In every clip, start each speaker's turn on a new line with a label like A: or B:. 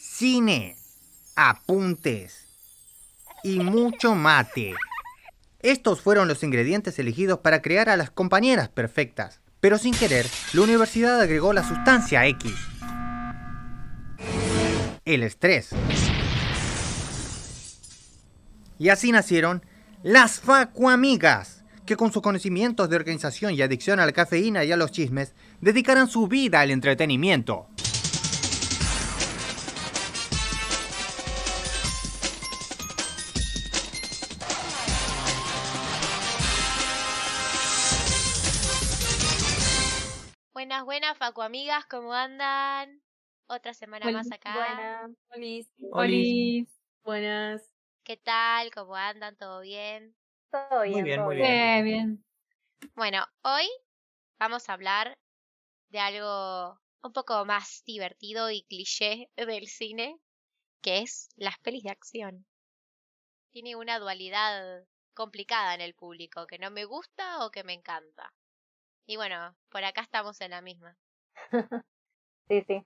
A: cine, apuntes y mucho mate. Estos fueron los ingredientes elegidos para crear a las compañeras perfectas. Pero sin querer, la universidad agregó la sustancia X. El estrés. Y así nacieron las Facuamigas, que con sus conocimientos de organización y adicción a la cafeína y a los chismes, dedicarán su vida al entretenimiento.
B: ¿Cómo andan? Otra semana más acá.
C: Buenas. Olis. Buenas.
B: ¿Qué tal? ¿Cómo andan? ¿Todo bien?
C: Todo bien.
A: Muy bien,
C: todo
A: muy
C: bien.
A: bien.
D: bien.
B: Bueno, hoy vamos a hablar de algo un poco más divertido y cliché del cine, que es las pelis de acción. Tiene una dualidad complicada en el público, que no me gusta o que me encanta. Y bueno, por acá estamos en la misma.
C: Sí, sí.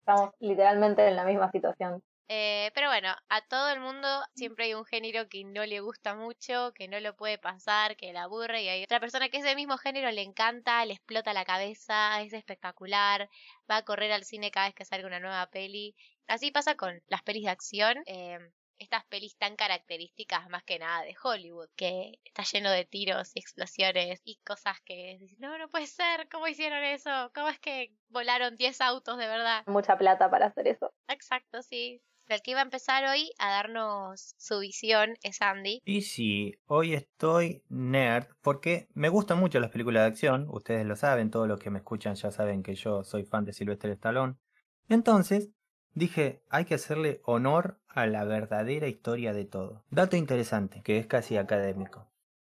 C: Estamos literalmente en la misma situación.
B: Eh, pero bueno, a todo el mundo siempre hay un género que no le gusta mucho, que no lo puede pasar, que le aburre, y hay otra persona que es del mismo género, le encanta, le explota la cabeza, es espectacular, va a correr al cine cada vez que salga una nueva peli. Así pasa con las pelis de acción, eh, estas pelis tan características más que nada de Hollywood, que está lleno de tiros y explosiones y cosas que no, no puede ser, ¿cómo hicieron eso? ¿Cómo es que volaron 10 autos de verdad?
C: Mucha plata para hacer eso.
B: Exacto, sí. El que iba a empezar hoy a darnos su visión es Andy.
A: Y sí, hoy estoy nerd porque me gustan mucho las películas de acción, ustedes lo saben, todos los que me escuchan ya saben que yo soy fan de Sylvester Stallone. Entonces, dije, hay que hacerle honor a la verdadera historia de todo. Dato interesante, que es casi académico.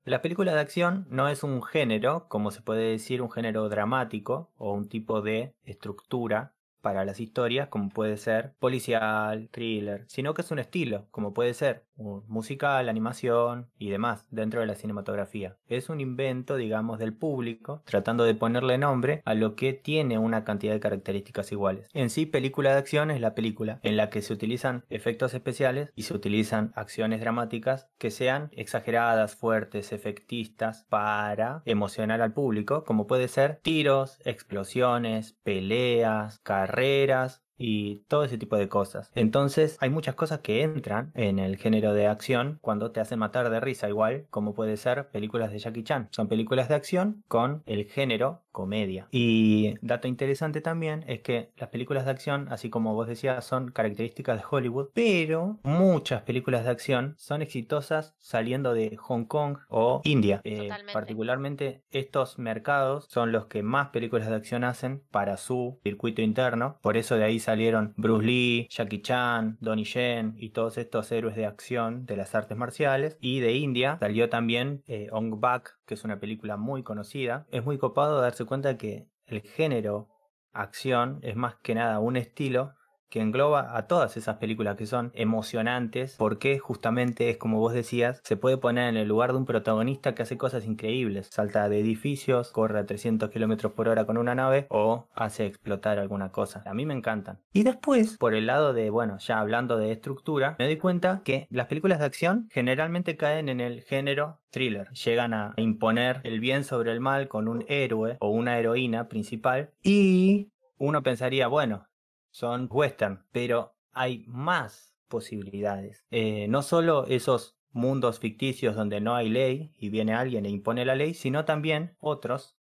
A: La película de acción no es un género, como se puede decir, un género dramático o un tipo de estructura para las historias, como puede ser policial, thriller, sino que es un estilo, como puede ser musical, animación y demás dentro de la cinematografía. Es un invento, digamos, del público, tratando de ponerle nombre a lo que tiene una cantidad de características iguales. En sí, película de acción es la película en la que se utilizan efectos especiales y se utilizan acciones dramáticas que sean exageradas, fuertes, efectistas para emocionar al público, como puede ser tiros, explosiones, peleas, carreras, y todo ese tipo de cosas. Entonces hay muchas cosas que entran en el género de acción cuando te hacen matar de risa igual como puede ser películas de Jackie Chan. Son películas de acción con el género comedia. Y dato interesante también es que las películas de acción, así como vos decías, son características de Hollywood, pero muchas películas de acción son exitosas saliendo de Hong Kong o India. Eh, particularmente estos mercados son los que más películas de acción hacen para su circuito interno. Por eso de ahí salieron Bruce Lee, Jackie Chan, Donnie Yen y todos estos héroes de acción de las artes marciales. Y de India salió también eh, Ong Bak, que es una película muy conocida. Es muy copado darse cuenta que el género acción es más que nada un estilo que engloba a todas esas películas que son emocionantes, porque justamente es como vos decías, se puede poner en el lugar de un protagonista que hace cosas increíbles, salta de edificios, corre a 300 kilómetros por hora con una nave o hace explotar alguna cosa. A mí me encantan. Y después, por el lado de, bueno, ya hablando de estructura, me doy cuenta que las películas de acción generalmente caen en el género thriller. Llegan a imponer el bien sobre el mal con un héroe o una heroína principal y uno pensaría, bueno, son western, pero hay más posibilidades. Eh, no solo esos mundos ficticios donde no hay ley y viene alguien e impone la ley, sino también otros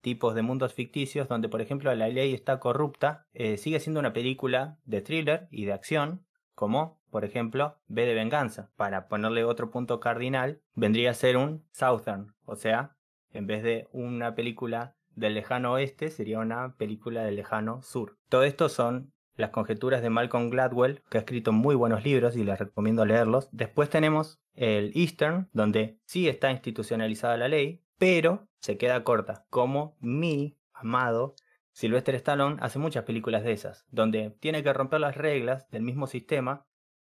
A: tipos de mundos ficticios donde, por ejemplo, la ley está corrupta, eh, sigue siendo una película de thriller y de acción, como, por ejemplo, B de Venganza. Para ponerle otro punto cardinal, vendría a ser un Southern, o sea, en vez de una película del lejano oeste sería una película del lejano sur. Todo esto son las conjeturas de Malcolm Gladwell, que ha escrito muy buenos libros y les recomiendo leerlos. Después tenemos el Eastern, donde sí está institucionalizada la ley, pero se queda corta, como mi amado Sylvester Stallone hace muchas películas de esas, donde tiene que romper las reglas del mismo sistema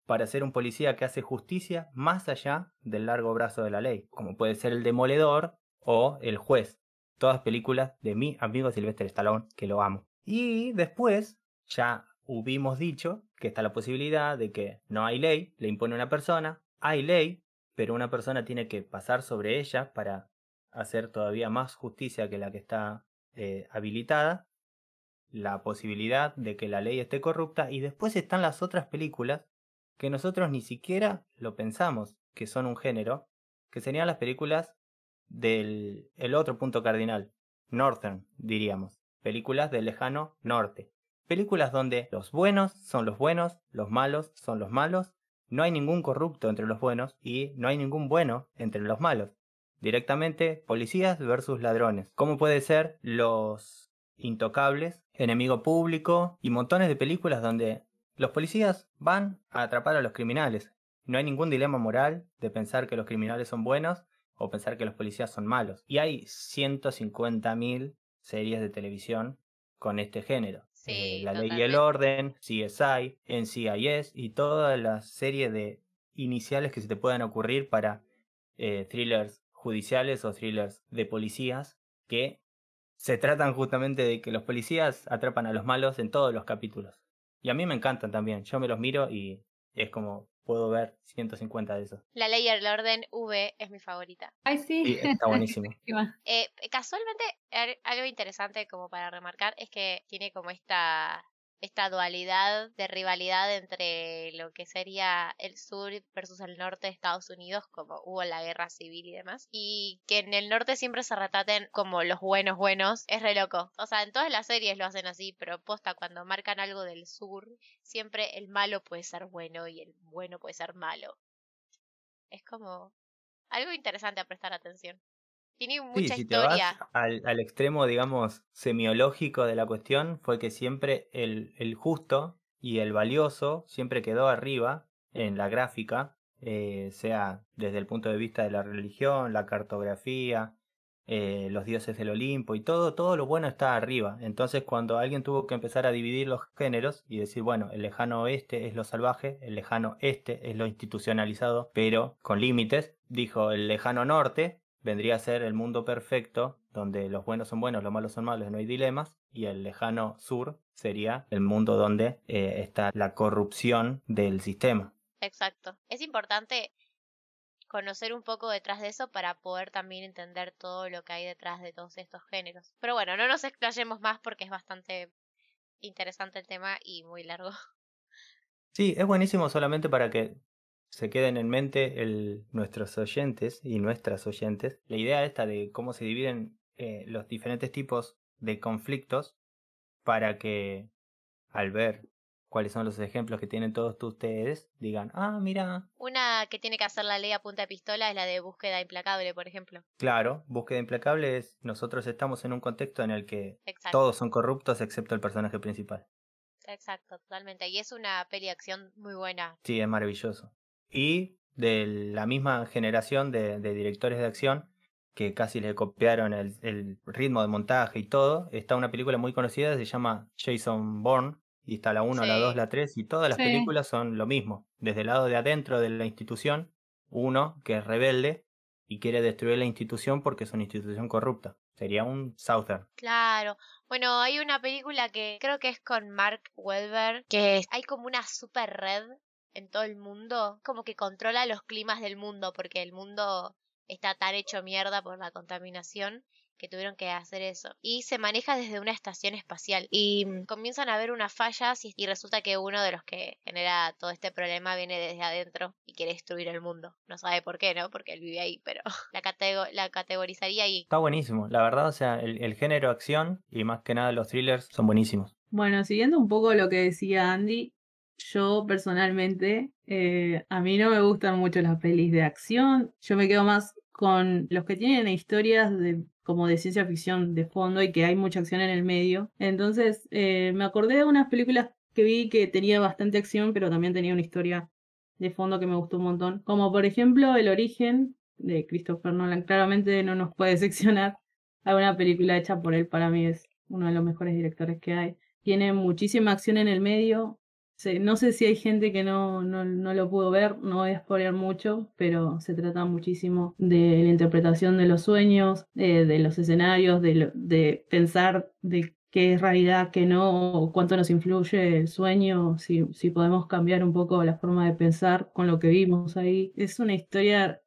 A: para ser un policía que hace justicia más allá del largo brazo de la ley, como puede ser el demoledor o el juez todas películas de mi amigo Sylvester Stallone, que lo amo. Y después, ya hubimos dicho que está la posibilidad de que no hay ley, le impone una persona, hay ley, pero una persona tiene que pasar sobre ella para hacer todavía más justicia que la que está eh, habilitada, la posibilidad de que la ley esté corrupta y después están las otras películas que nosotros ni siquiera lo pensamos que son un género, que serían las películas del el otro punto cardinal, Northern, diríamos, películas del lejano norte, películas donde los buenos son los buenos, los malos son los malos, no hay ningún corrupto entre los buenos y no hay ningún bueno entre los malos. Directamente, policías versus ladrones. ¿Cómo puede ser los intocables, enemigo público y montones de películas donde los policías van a atrapar a los criminales. No hay ningún dilema moral de pensar que los criminales son buenos o pensar que los policías son malos. Y hay 150.000 series de televisión con este género.
B: Sí,
A: Eh, la ley y el orden, CSI, NCIS y toda la serie de iniciales que se te puedan ocurrir para eh, thrillers judiciales o thrillers de policías que se tratan justamente de que los policías atrapan a los malos en todos los capítulos. Y a mí me encantan también. Yo me los miro y es como puedo ver 150 de esos.
B: La ley y el orden V es mi favorita.
D: Ay, sí.
A: Sí, está buenísimo.
B: Eh, casualmente, al- algo interesante como para remarcar es que tiene como esta, esta dualidad de rivalidad entre lo que sería el sur versus el norte de Estados Unidos, como hubo la guerra civil y demás, y que en el norte siempre se retraten como los buenos buenos, es re loco. O sea, en todas las series lo hacen así, pero posta, cuando marcan algo del sur, siempre el malo puede ser bueno y el bueno puede ser malo. Es como algo interesante a prestar atención. Tiene
A: Sí,
B: mucha
A: si te vas
B: historia.
A: al, al extremo, digamos, semiológico de la cuestión, fue que siempre el, el justo y el valioso siempre quedó arriba en la gráfica, eh, sea desde el punto de vista de la religión, la cartografía, eh, los dioses del Olimpo y todo, todo lo bueno está arriba. Entonces cuando alguien tuvo que empezar a dividir los géneros y decir, bueno, el lejano oeste es lo salvaje, el lejano este es lo institucionalizado, pero con límites, dijo el lejano norte vendría a ser el mundo perfecto, donde los buenos son buenos, los malos son malos, no hay dilemas, y el lejano sur sería el mundo donde eh, está la corrupción del sistema.
B: Exacto. Es importante conocer un poco detrás de eso para poder también entender todo lo que hay detrás de todos estos géneros. Pero bueno, no nos explayemos más porque es bastante interesante el tema y muy largo.
A: Sí, es buenísimo solamente para que se queden en mente el, nuestros oyentes y nuestras oyentes la idea esta de cómo se dividen eh, los diferentes tipos de conflictos para que al ver cuáles son los ejemplos que tienen todos ustedes digan, ah, mira,
B: Una que tiene que hacer la ley a punta de pistola es la de búsqueda implacable, por ejemplo.
A: claro, búsqueda implacable es nosotros estamos en un contexto en el que
B: Exacto.
A: todos son corruptos excepto el personaje principal.
B: Exacto, totalmente. Y es una peli de acción muy buena.
A: Sí, es maravilloso. Y de la misma generación de, de directores de acción que casi le copiaron el, el ritmo de montaje y todo, está una película muy conocida, se llama Jason Bourne, y está la 1, la
B: Sí.
A: 2, la 3, y todas las
D: Sí.
A: películas son lo mismo. Desde el lado de adentro de la institución, uno que es rebelde y quiere destruir la institución porque es una institución corrupta. Sería un Southern.
B: Claro. Bueno, hay una película que creo que es con Mark Wahlberg, que hay como una super red en todo el mundo, como que controla los climas del mundo, porque el mundo está tan hecho mierda por la contaminación que tuvieron que hacer eso. Y se maneja desde una estación espacial. Y mm, comienzan a haber unas fallas y, y resulta que uno de los que genera todo este problema viene desde adentro y quiere destruir el mundo. No sabe por qué, ¿no? Porque él vive ahí, pero la, catego- la categorizaría ahí.
A: Está buenísimo, la verdad, o sea, el, el género acción y más que nada los thrillers son buenísimos.
D: Bueno, siguiendo un poco lo que decía Andy, yo personalmente, eh, a mí no me gustan mucho las pelis de acción, yo me quedo más con los que tienen historias de, como de ciencia ficción de fondo y que hay mucha acción en el medio. Entonces, eh, me acordé de unas películas que vi que tenía bastante acción, pero también tenía una historia de fondo que me gustó un montón. Como por ejemplo El origen de Christopher Nolan. Claramente no nos puede seccionar a una película hecha por él. Para mí es uno de los mejores directores que hay. Tiene muchísima acción en el medio. No sé si hay gente que no, no, no lo pudo ver, no voy a spoilear mucho, pero se trata muchísimo de la interpretación de los sueños, eh, de los escenarios, de, lo- de pensar de qué es realidad, qué no, cuánto nos influye el sueño, si, si podemos cambiar un poco la forma de pensar con lo que vimos ahí. Es una historia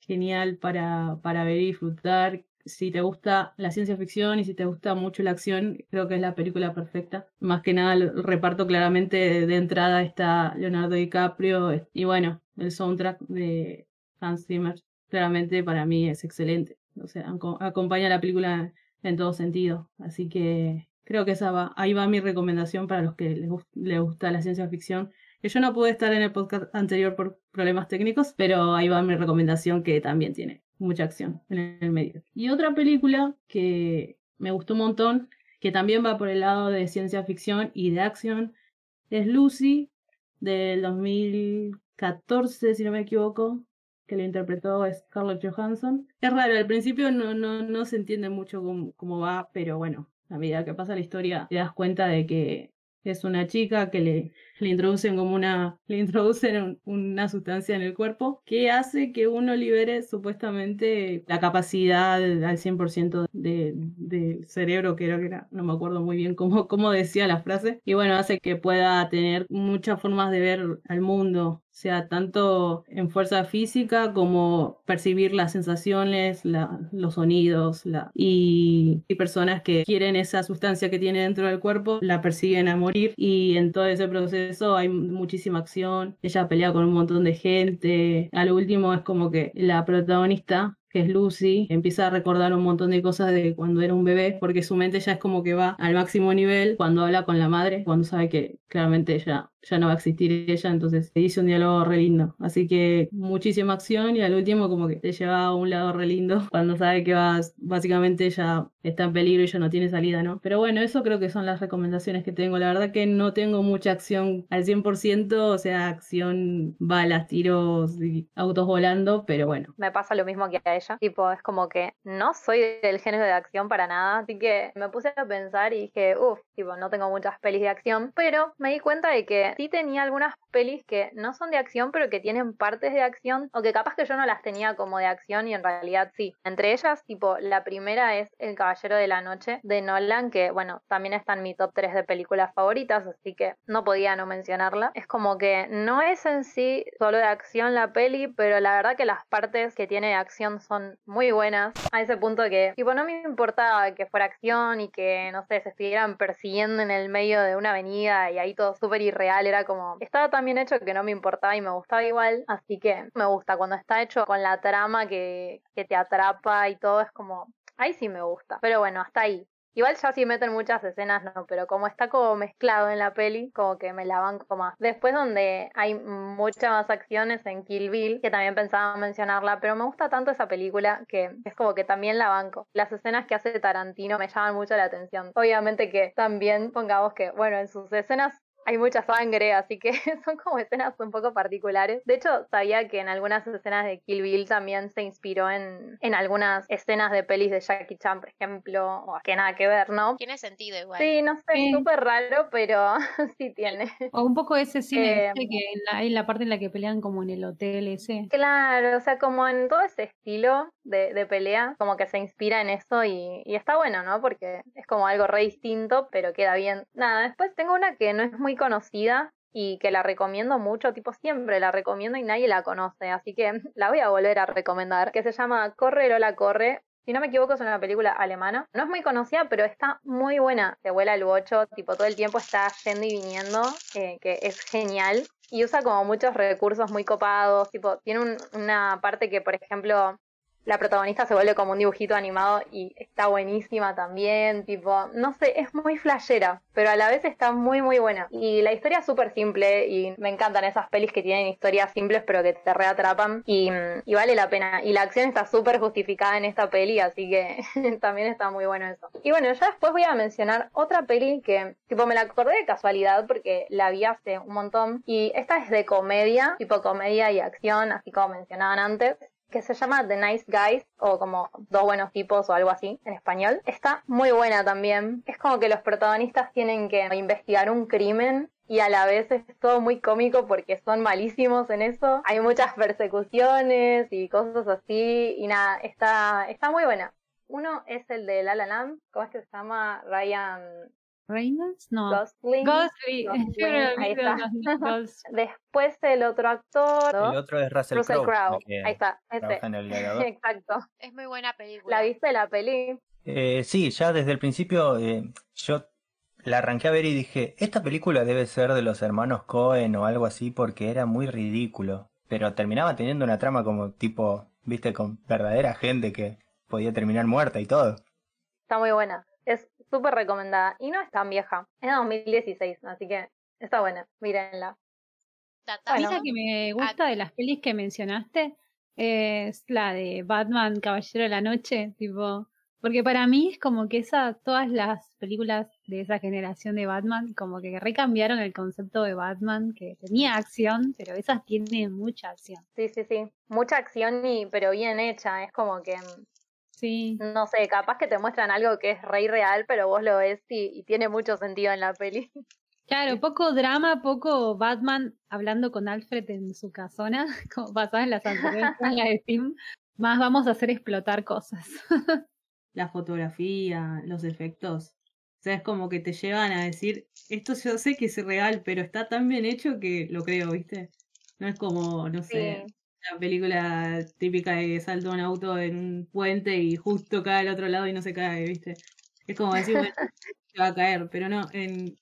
D: genial para, para ver y disfrutar. Si te gusta la ciencia ficción y si te gusta mucho la acción, creo que es la película perfecta. Más que nada, el reparto claramente de entrada está Leonardo DiCaprio y bueno, el soundtrack de Hans Zimmer claramente para mí es excelente. O sea, acompaña la película en todo sentido. Así que creo que esa va, ahí va mi recomendación para los que les, les gusta la ciencia ficción. Que yo no pude estar en el podcast anterior por problemas técnicos, pero ahí va mi recomendación que también tiene mucha acción en el medio. Y otra película que me gustó un montón, que también va por el lado de ciencia ficción y de acción, es Lucy del 2014, si no me equivoco, que lo interpretó Scarlett Johansson. Es raro, al principio no, no, no se entiende mucho cómo, cómo va, pero bueno, a medida que pasa la historia te das cuenta de que es una chica que le le introducen como una, le introducen una sustancia en el cuerpo que hace que uno libere supuestamente la capacidad al 100% de, del cerebro, que era, que era, no me acuerdo muy bien cómo, cómo decía la frase, y bueno, hace que pueda tener muchas formas de ver al mundo, sea tanto en fuerza física como percibir las sensaciones, los sonidos, y, y, personas que quieren esa sustancia que tiene dentro del cuerpo, la persiguen a morir y en todo ese proceso eso hay muchísima acción, ella pelea con un montón de gente, al último es como que la protagonista que es Lucy, empieza a recordar un montón de cosas de cuando era un bebé, porque su mente ya es como que va al máximo nivel cuando habla con la madre, cuando sabe que claramente ella ya no va a existir ella, entonces se dice un diálogo re lindo. Así que muchísima acción y al último como que te lleva a un lado re lindo cuando sabe que vas, básicamente ya está en peligro y ya no tiene salida, ¿no? Pero bueno, eso creo que son las recomendaciones que tengo. La verdad que no tengo mucha acción al 100%, o sea, acción, balas, tiros, y autos volando, pero bueno.
C: Me pasa lo mismo que a ella. Tipo, es como que no soy del género de acción para nada, así que me puse a pensar y dije, uff, tipo, no tengo muchas pelis de acción, pero me di cuenta de que sí tenía algunas pelis que no son de acción, pero que tienen partes de acción, o que capaz que yo no las tenía como de acción y en realidad sí. Entre ellas, tipo, la primera es El Caballero de la Noche de Nolan, que bueno, también está en mi top 3 de películas favoritas, así que no podía no mencionarla. Es como que no es en sí solo de acción la peli, pero la verdad que las partes que tiene de acción son muy buenas, a ese punto que, tipo, no me importaba que fuera acción y que, no sé, se estuvieran persiguiendo en el medio de una avenida y ahí todo súper irreal, era como, estaba tan bien hecho que no me importaba y me gustaba igual, así que me gusta cuando está hecho con la trama que, que te atrapa y todo, es como, ahí sí me gusta, pero bueno, hasta ahí. Igual ya sí meten muchas escenas, no, pero como está como mezclado en la peli, como que me la banco más. Después donde hay muchas más acciones en Kill Bill, que también pensaba mencionarla, pero me gusta tanto esa película que es como que también la banco. Las escenas que hace Tarantino me llaman mucho la atención. Obviamente que también pongamos que, bueno, en sus escenas hay mucha sangre, así que son como escenas un poco particulares. De hecho, sabía que en algunas escenas de Kill Bill también se inspiró en, en algunas escenas de pelis de Jackie Chan, por ejemplo, o que nada que ver, ¿no?
B: Tiene sentido igual.
C: Sí, no sé, súper raro, pero sí tiene.
E: O un poco ese cine, eh, que en la, en la parte en la que pelean como en el hotel ese.
C: Claro, o sea, como en todo ese estilo de, pelea, como que se inspira en eso y, y está bueno, ¿no? Porque es como algo re distinto, pero queda bien. Nada, después tengo una que no es muy conocida y que la recomiendo mucho, tipo siempre la recomiendo y nadie la conoce, así que la voy a volver a recomendar, que se llama Corre Lola Corre. Si no me equivoco es una película alemana. No es muy conocida, pero está muy buena. Se vuela el bocho, tipo todo el tiempo está yendo y viniendo, eh, que es genial. Y usa como muchos recursos muy copados, tipo, tiene una parte que, por ejemplo, la protagonista se vuelve como un dibujito animado y está buenísima también, tipo, no sé, es muy flashera, pero a la vez está muy muy buena. Y la historia es súper simple y me encantan esas pelis que tienen historias simples pero que te reatrapan y, y vale la pena. Y la acción está súper justificada en esta peli, así que también está muy bueno eso. Y bueno, ya después voy a mencionar otra peli que, tipo, me la acordé de casualidad porque la vi hace un montón y esta es de comedia, tipo comedia y acción, así como mencionaban antes que se llama The Nice Guys o como Dos Buenos Tipos o algo así en español. Está muy buena también. Es como que los protagonistas tienen que investigar un crimen y a la vez es todo muy cómico porque son malísimos en eso. Hay muchas persecuciones y cosas así y nada, está, está muy buena. Uno es el de La La Land, ¿cómo es que se llama? Ryan
E: ¿Reynolds? No.
C: Gosling.
E: Gosling.
C: Ahí está. Después el otro actor,
A: El otro es Russell,
C: Russell
A: Crowe,
C: Ahí está,
A: trabaja en el.
C: Exacto.
B: Es muy buena película.
C: ¿La viste la peli?
A: Eh, sí, ya desde el principio eh, yo la arranqué a ver y dije, esta película debe ser de los hermanos Cohen o algo así porque era muy ridículo. Pero terminaba teniendo una trama como tipo, viste, con verdadera gente que podía terminar muerta y todo.
C: Está muy buena. Súper recomendada. Y no es tan vieja. Es de 2016, así que está buena. Mírenla.
B: Tata.
E: A mí
C: Bueno.
E: la que me gusta de las pelis que mencionaste es la de Batman Caballero de la Noche, tipo, porque para mí es como que esa, todas las películas de esa generación de Batman, como que recambiaron el concepto de Batman, que tenía acción, pero esas tienen mucha acción.
C: Sí, sí, sí. Mucha acción, y, pero bien hecha. Es como que,
E: Sí,
C: no sé, capaz que te muestran algo que es re real, pero vos lo ves y, y tiene mucho sentido en la peli.
E: claro, poco drama, poco Batman hablando con Alfred en su casona, como pasaba en las anteriores, en la de Tim, más vamos a hacer explotar cosas.
D: La fotografía, los efectos. O sea, es como que te llevan a decir, esto yo sé que es real, pero está tan bien hecho que lo creo, ¿viste? No es como, no sé,
C: Sí.
D: La película típica de que salta un auto en un puente y justo cae al otro lado y no se cae, ¿viste? Es como decir, bueno, se va a caer, pero no, en,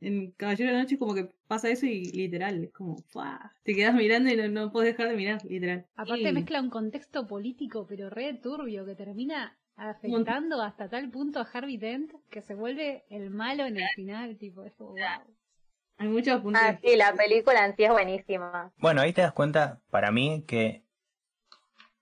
D: en Caballero de la Noche es como que pasa eso y literal, es como, ¡fua! te quedas mirando y no, no puedes dejar de mirar, literal.
E: Aparte
D: Y-
E: mezcla un contexto político, pero re turbio, que termina afectando hasta tal punto a Harvey Dent que se vuelve el malo en el final, tipo, es como, wow.
D: Hay muchos puntos.
C: Ah, sí, la película en sí es buenísima.
A: Bueno, ahí te das cuenta, para mí, que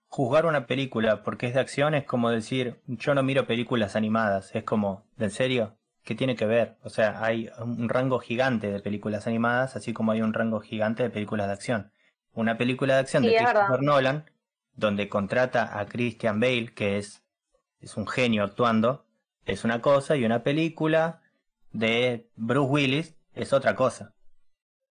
A: juzgar una película porque es de acción es como decir, yo no miro películas animadas, es como, ¿en serio? ¿Qué tiene que ver? O sea, hay un rango gigante de películas animadas, así como hay un rango gigante de películas de acción. Una película de acción
C: Sí,
A: de Christopher. Nolan, donde contrata a Christian Bale, que es, es un genio actuando, es una cosa, y una película de Bruce Willis es otra cosa.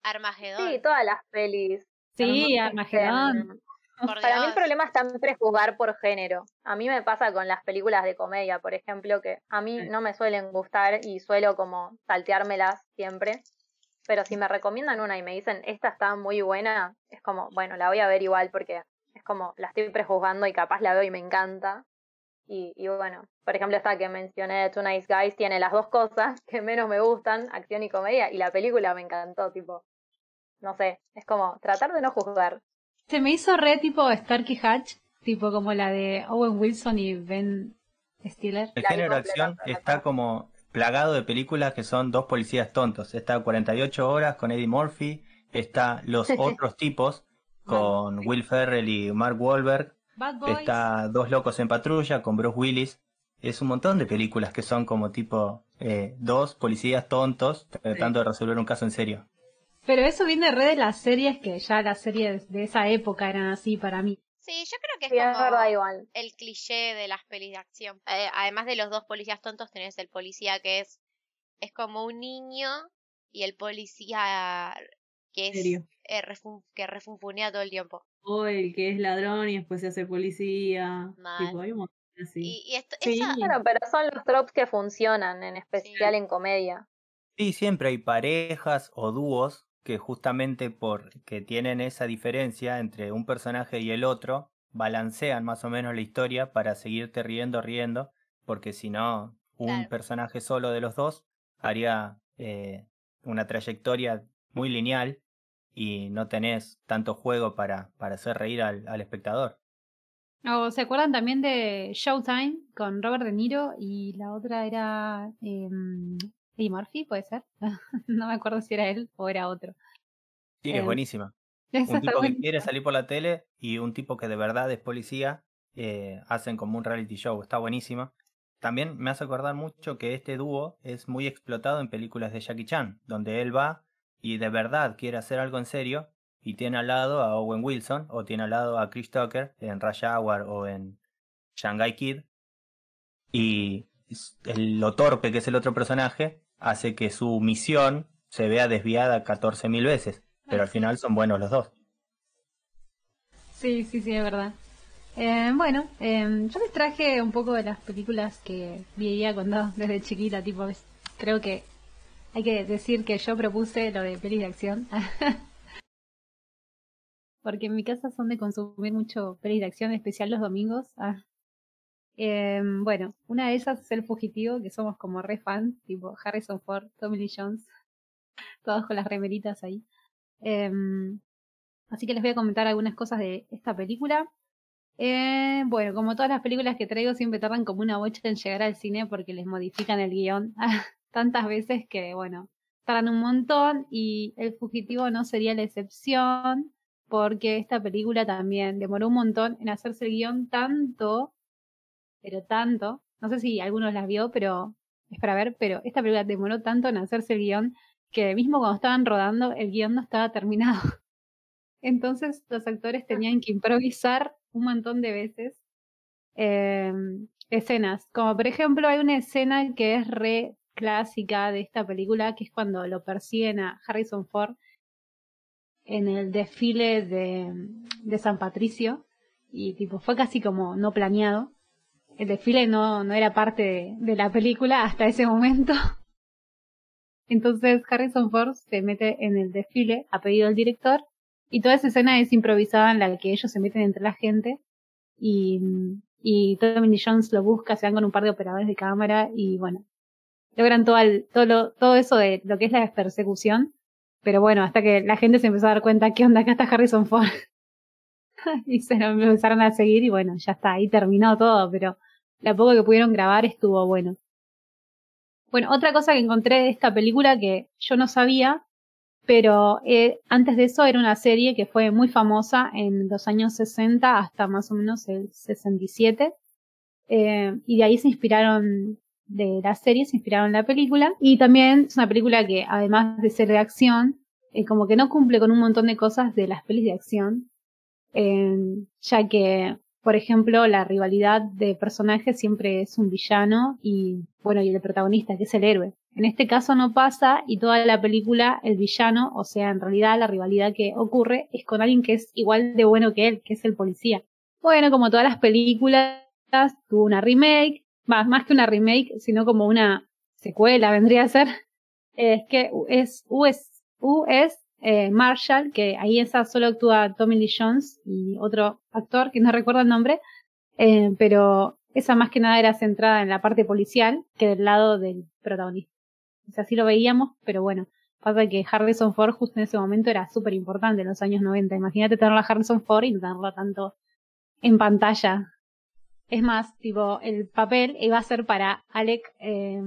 B: Armagedón.
C: Sí, todas las pelis.
E: Sí, Armagedón.
C: Para mí el problema está en prejuzgar por género. A mí me pasa con las películas de comedia, por ejemplo, que a mí no me suelen gustar y suelo como salteármelas siempre. Pero si me recomiendan una y me dicen, esta está muy buena, es como, bueno, la voy a ver igual porque es como, la estoy prejuzgando y capaz la veo y me encanta. Y, y bueno, por ejemplo, esta que mencioné de Two Nice Guys tiene las dos cosas que menos me gustan, acción y comedia, y la película me encantó, tipo, no sé, es como tratar de no juzgar.
E: Se me hizo re tipo Starkey Hatch, tipo como la de Owen Wilson y Ben Stiller.
A: El
C: La
A: género de acción está como plagado de películas que son dos policías tontos. Está 48 horas con Eddie Murphy, está Los Otros Tipos con Will Ferrell y Mark Wahlberg,
E: Bad Boys.
A: está Dos Locos en Patrulla con Bruce Willis. Es un montón de películas que son como tipo eh, dos policías tontos tratando de resolver un caso en serio.
E: Pero eso viene re de las series que ya las series de esa época eran así para mí.
B: Sí, yo creo que es
C: Sí, es
B: como
C: verdad igual.
B: el cliché de las pelis de acción. Eh, además de los dos policías tontos, tenés el policía que es, es como un niño y el policía que es
D: Serio.
B: eh, refun- que refunfunea todo el tiempo.
D: O el que es ladrón y después se hace policía.
B: Mal.
D: Tipo, hay un montón así.
B: Y, y esto,
D: Sí.
B: esa-
C: Bueno, pero son los tropes que funcionan, en especial en comedia.
A: Sí, siempre hay parejas o dúos que justamente porque tienen esa diferencia entre un personaje y el otro, balancean más o menos la historia para seguirte riendo, riendo, porque si no, un
B: Claro.
A: personaje solo de los dos haría eh, una trayectoria muy lineal y no tenés tanto juego para, para hacer reír al, al espectador.
E: ¿O se acuerdan también de Showtime con Robert De Niro y la otra era em, Eddie Murphy, puede ser? no me acuerdo si era él o era otro.
A: Sí,
E: Eh,
A: es buenísima.
E: Esa
A: Un tipo que
E: buenísima.
A: quiere salir por la tele y un tipo que de verdad es policía eh, hacen como un reality show. Está buenísima. También me hace acordar mucho que este dúo es muy explotado en películas de Jackie Chan, donde él va y de verdad quiere hacer algo en serio y tiene al lado a Owen Wilson o tiene al lado a Chris Tucker en Rush Hour o en Shanghai Kid y el- lo torpe que es el otro personaje hace que su misión se vea desviada 14.000 veces, pero al final son buenos los dos.
E: Sí, sí, sí, es verdad. Eh, bueno, eh, yo les traje un poco de las películas que veía cuando desde chiquita, tipo, creo que hay que decir que yo propuse lo de pelis de acción. Porque en mi casa son de consumir mucho pelis de acción, especial los domingos. Ah. Em, bueno, una de esas es El Fugitivo, que somos como re fans, tipo Harrison Ford, Tommy Lee Jones, todos con las remeritas ahí. Em, así que les voy a comentar algunas cosas de esta película. Eh, bueno, como todas las películas que traigo, siempre tardan como una bocha en llegar al cine porque les modifican el guion tantas veces que, bueno, tardan un montón y El Fugitivo no sería la excepción porque esta película también demoró un montón en hacerse el guion tanto, pero tanto, no sé si algunos las vio, pero es para ver, pero esta película demoró tanto en hacerse el guion que mismo cuando estaban rodando el guion no estaba terminado. Entonces los actores tenían que improvisar un montón de veces em, escenas, como por ejemplo hay una escena que es re clásica de esta película, que es cuando lo persiguen a Harrison Ford en el desfile de, de San Patricio y tipo fue casi como no planeado. El desfile no, no era parte de, la película hasta ese momento. Entonces Harrison Ford se mete en el desfile a pedido del director y toda esa escena es improvisada en la que ellos se meten entre la gente y, y Tommy Jones lo busca, se van con un par de operadores de cámara y bueno, logran todo, todo, todo eso de lo que es la persecución. Pero bueno, hasta que la gente se empezó a dar cuenta, ¿qué onda? Acá está Harrison Ford. y se lo empezaron a seguir y bueno, ya está, ahí terminó todo, pero la poco que pudieron grabar estuvo bueno. Bueno, otra cosa que encontré de esta película que yo no sabía, pero eh, antes de eso era una serie que fue muy famosa en los años 60 hasta más o menos el 67. Eh, y de ahí se inspiraron de la serie se inspiraron en la película. Y también es una película que, además de ser de acción, eh, como que no cumple con un montón de cosas de las pelis de acción. Eh, ya que, por ejemplo, la rivalidad de personajes siempre es un villano y, bueno, y el protagonista, que es el héroe. En este caso no pasa y toda la película, el villano, o sea, en realidad la rivalidad que ocurre es con alguien que es igual de bueno que él, que es el policía. Bueno, como todas las películas, tuvo una remake, más, más que una remake, sino como una secuela vendría a ser, es que es US, US eh, Marshall, que ahí esa solo actúa Tommy Lee Jones y otro actor que no recuerdo el nombre, eh, pero esa más que nada era centrada en la parte policial que del lado del protagonista. O así lo veíamos, pero bueno, pasa que Harrison Ford justo en ese momento era súper importante en los años 90. Imagínate tenerlo a Harrison Ford y no tenerlo tanto en pantalla es más, tipo, el papel iba a ser para Alec, eh,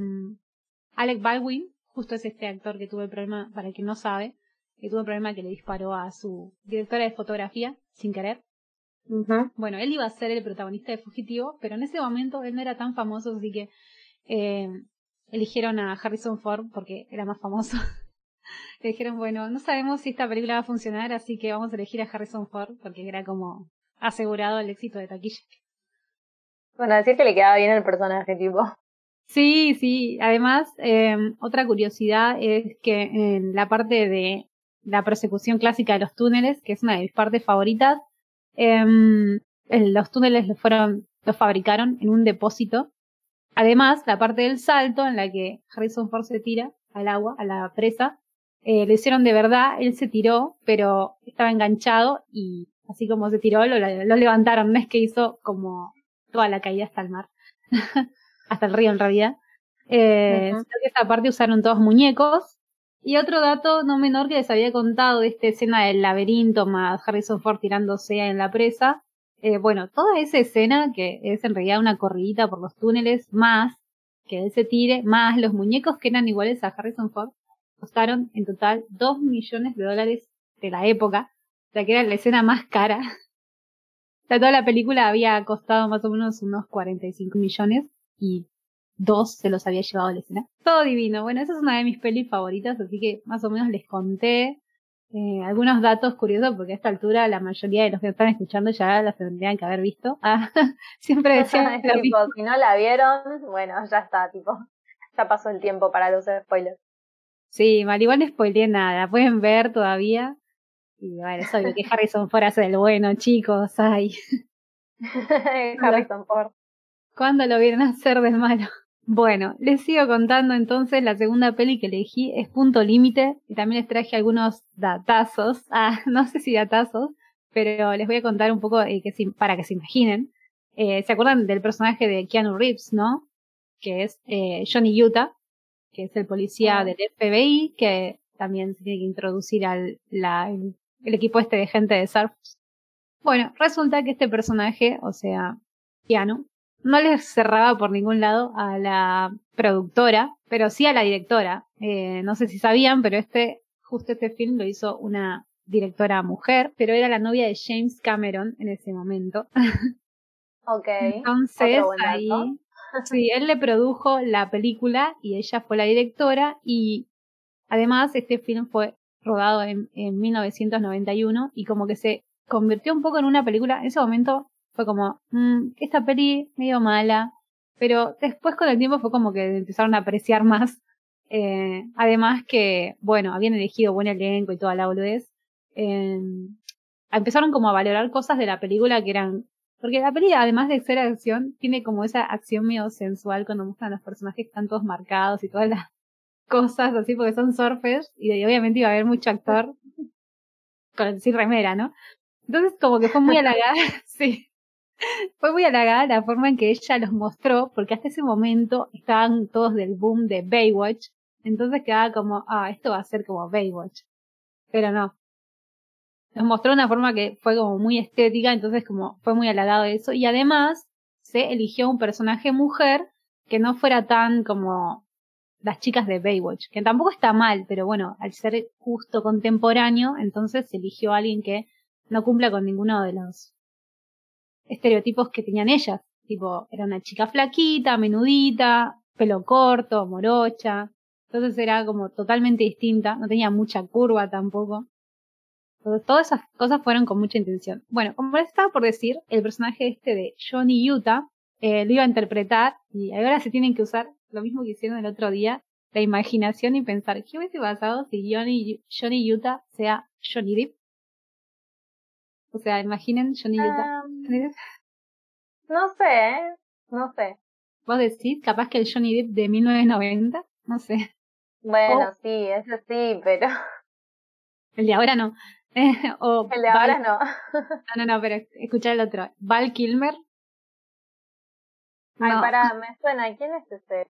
E: Alec Baldwin, justo es este actor que tuvo el problema, para el que no sabe, que tuvo el problema que le disparó a su directora de fotografía sin querer. Bueno, él iba a ser el protagonista de Fugitivo, pero en ese momento él no era tan famoso, así que eh, eligieron a Harrison Ford porque era más famoso. Le dijeron, bueno, no sabemos si esta película va a funcionar, así que vamos a elegir a Harrison Ford porque era como asegurado el éxito de taquilla.
C: Bueno, decir que le quedaba bien el personaje, tipo.
E: Sí, sí. Además, eh, otra curiosidad es que en la parte de la persecución clásica de los túneles, que es una de mis partes favoritas, eh, los túneles los fueron, los fabricaron en un depósito. Además, la parte del salto en la que Harrison Ford se tira al agua, a la presa, eh, lo hicieron de verdad, él se tiró, pero estaba enganchado y así como se tiró, lo, lo levantaron, no es que hizo como toda la caída hasta el mar, hasta el río en realidad. Eh, que esta parte usaron todos muñecos. Y otro dato no menor que les había contado de esta escena del laberinto más Harrison Ford tirándose en la presa. Eh, bueno, toda esa escena, que es en realidad una corridita por los túneles, más que él se tire, más los muñecos que eran iguales a Harrison Ford, costaron en total 2 millones de dólares de la época, o sea que era la escena más cara toda la película había costado más o menos unos 45 millones y dos se los había llevado a la escena. Todo divino. Bueno, esa es una de mis pelis favoritas, así que más o menos les conté eh, algunos datos curiosos, porque a esta altura la mayoría de los que están escuchando ya las tendrían que haber visto. Ah, siempre decía
C: si no la vieron, bueno, ya está, tipo, ya pasó el tiempo para los spoilers.
E: Sí, mal igual no spoileé nada, pueden ver todavía. Y bueno, es obvio que Harrison a ser el bueno, chicos, ay.
C: Harrison Ford.
E: ¿Cuándo lo vieron hacer de malo? Bueno, les sigo contando entonces la segunda peli que elegí es Punto Límite y también les traje algunos datazos, ah, no sé si datazos, pero les voy a contar un poco eh, que, para que se imaginen. Eh, ¿Se acuerdan del personaje de Keanu Reeves, no? Que es eh, Johnny Utah, que es el policía del FBI, que también se tiene que introducir al la, el, equipo este de gente de surf. Bueno, resulta que este personaje, o sea, Keanu, no les cerraba por ningún lado a la productora, pero sí a la directora. Eh, no sé si sabían, pero este, justo este film lo hizo una directora mujer, pero era la novia de James Cameron en ese momento.
C: Ok.
E: Entonces ahí, sí, él le produjo la película y ella fue la directora y además este film fue rodado en, en 1991 y como que se convirtió un poco en una película, en ese momento fue como, mmm, esta peli medio mala, pero después con el tiempo fue como que empezaron a apreciar más. Eh, además que, bueno, habían elegido buen elenco y toda la boludez. Eh, empezaron como a valorar cosas de la película que eran... Porque la peli, además de ser acción, tiene como esa acción medio sensual cuando muestran los personajes que están todos marcados y todas las cosas así, porque son surfers y obviamente iba a haber mucho actor con sin remera, ¿no? Entonces como que fue muy halagada, sí. Fue muy halagada la forma en que ella los mostró, porque hasta ese momento estaban todos del boom de Baywatch, entonces quedaba como, ah, esto va a ser como Baywatch. Pero no. Los mostró de una forma que fue como muy estética, entonces como fue muy halagado eso. Y además se eligió un personaje mujer que no fuera tan como las chicas de Baywatch, que tampoco está mal, pero bueno, al ser justo contemporáneo, entonces se eligió a alguien que no cumpla con ninguno de los estereotipos que tenían ellas. Tipo, era una chica flaquita, menudita, pelo corto, morocha. Entonces era como totalmente distinta, no tenía mucha curva tampoco. Todas esas cosas fueron con mucha intención. Bueno, como les estaba por decir, el personaje este de Johnny Utah eh, lo iba a interpretar y ahora se tienen que usar lo mismo que hicieron el otro día, la imaginación y pensar, ¿qué hubiese pasado si Johnny, Johnny Utah sea Johnny Depp? O sea, imaginen Johnny Utah.
C: no sé, ¿eh? no sé.
E: ¿Vos decís? Capaz que el Johnny Depp de 1990, no sé.
C: Bueno, sí, eso sí, pero...
E: El de ahora no.
C: o el de ahora no.
E: no, no, no, pero escuchar el otro. Val Kilmer.
C: Ay, pará, me suena. ¿Quién es este?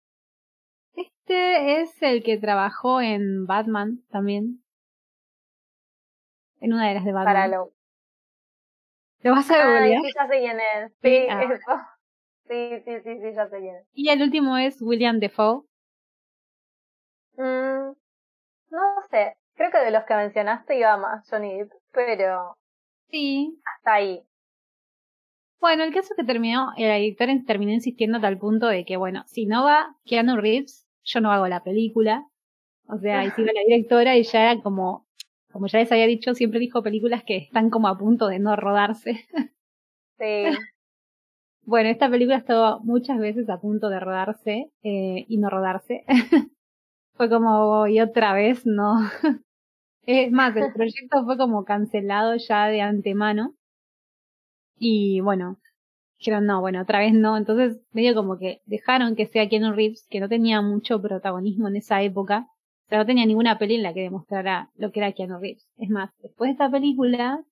E: Este es el que trabajó en Batman también. En una de las de Batman.
C: Para lo,
E: ¿Lo vas a
C: ver, sí, ya sé quién es. Sí, ah. eso. Sí, sí, sí, sí, ya sé quién es.
E: Y el último es William Defoe.
C: Mm, no sé. Creo que de los que mencionaste iba más Johnny Depp, pero.
E: Sí.
C: Hasta ahí.
E: Bueno, el caso es que terminó, el editor terminó insistiendo a tal punto de que, bueno, si no va Keanu Reeves, yo no hago la película. O sea, y sigue la directora y ya era como, como ya les había dicho, siempre dijo películas que están como a punto de no rodarse.
C: Sí.
E: bueno, esta película estado muchas veces a punto de rodarse eh, y no rodarse. fue como, y otra vez no. es más, el proyecto fue como cancelado ya de antemano. Y bueno, dijeron, no, bueno, otra vez no. Entonces, medio como que dejaron que sea Keanu Reeves, que no tenía mucho protagonismo en esa época, no tenía ninguna peli en la que demostrara lo que era Keanu Reeves. Es más, después de esta película,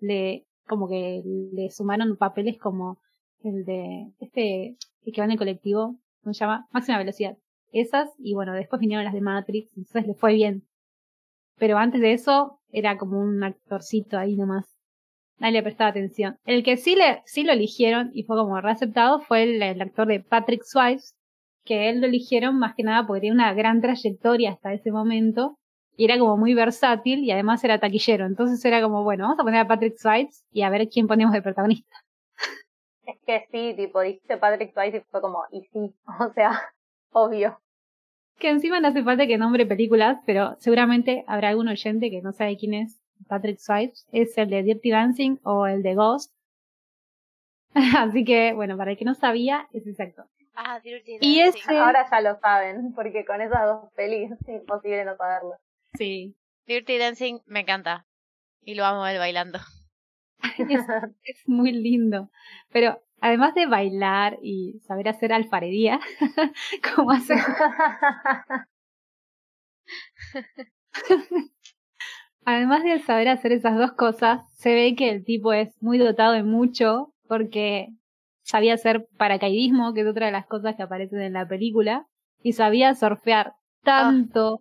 E: le, como que le sumaron papeles como el de este, el que va en el colectivo, ¿cómo se llama? Máxima velocidad. Esas, y bueno, después vinieron las de Matrix, entonces le fue bien. Pero antes de eso, era como un actorcito ahí nomás. Nadie le prestaba atención. El que sí le, sí lo eligieron y fue como reaceptado fue el, el actor de Patrick Swayze, que él lo eligieron más que nada porque tenía una gran trayectoria hasta ese momento y era como muy versátil y además era taquillero. Entonces era como, bueno, vamos a poner a Patrick Swayze y a ver quién ponemos de protagonista.
C: Es que sí, tipo, dijiste Patrick Swayze y fue como, y sí, o sea, obvio.
E: Que encima no hace falta que nombre películas, pero seguramente habrá algún oyente que no sabe quién es Patrick Swayze. Es el de Dirty Dancing o el de Ghost. Así que, bueno, para el que no sabía, es exacto.
B: Ah, Dirty
E: Y ese...
C: Ahora ya lo saben, porque con esas dos pelis es imposible no saberlo.
E: Sí.
B: Dirty Dancing me encanta. Y lo amo él bailando.
E: es, es muy lindo. Pero además de bailar y saber hacer alfarería, como hace Además de saber hacer esas dos cosas, se ve que el tipo es muy dotado de mucho porque sabía hacer paracaidismo, que es otra de las cosas que aparecen en la película, y sabía surfear tanto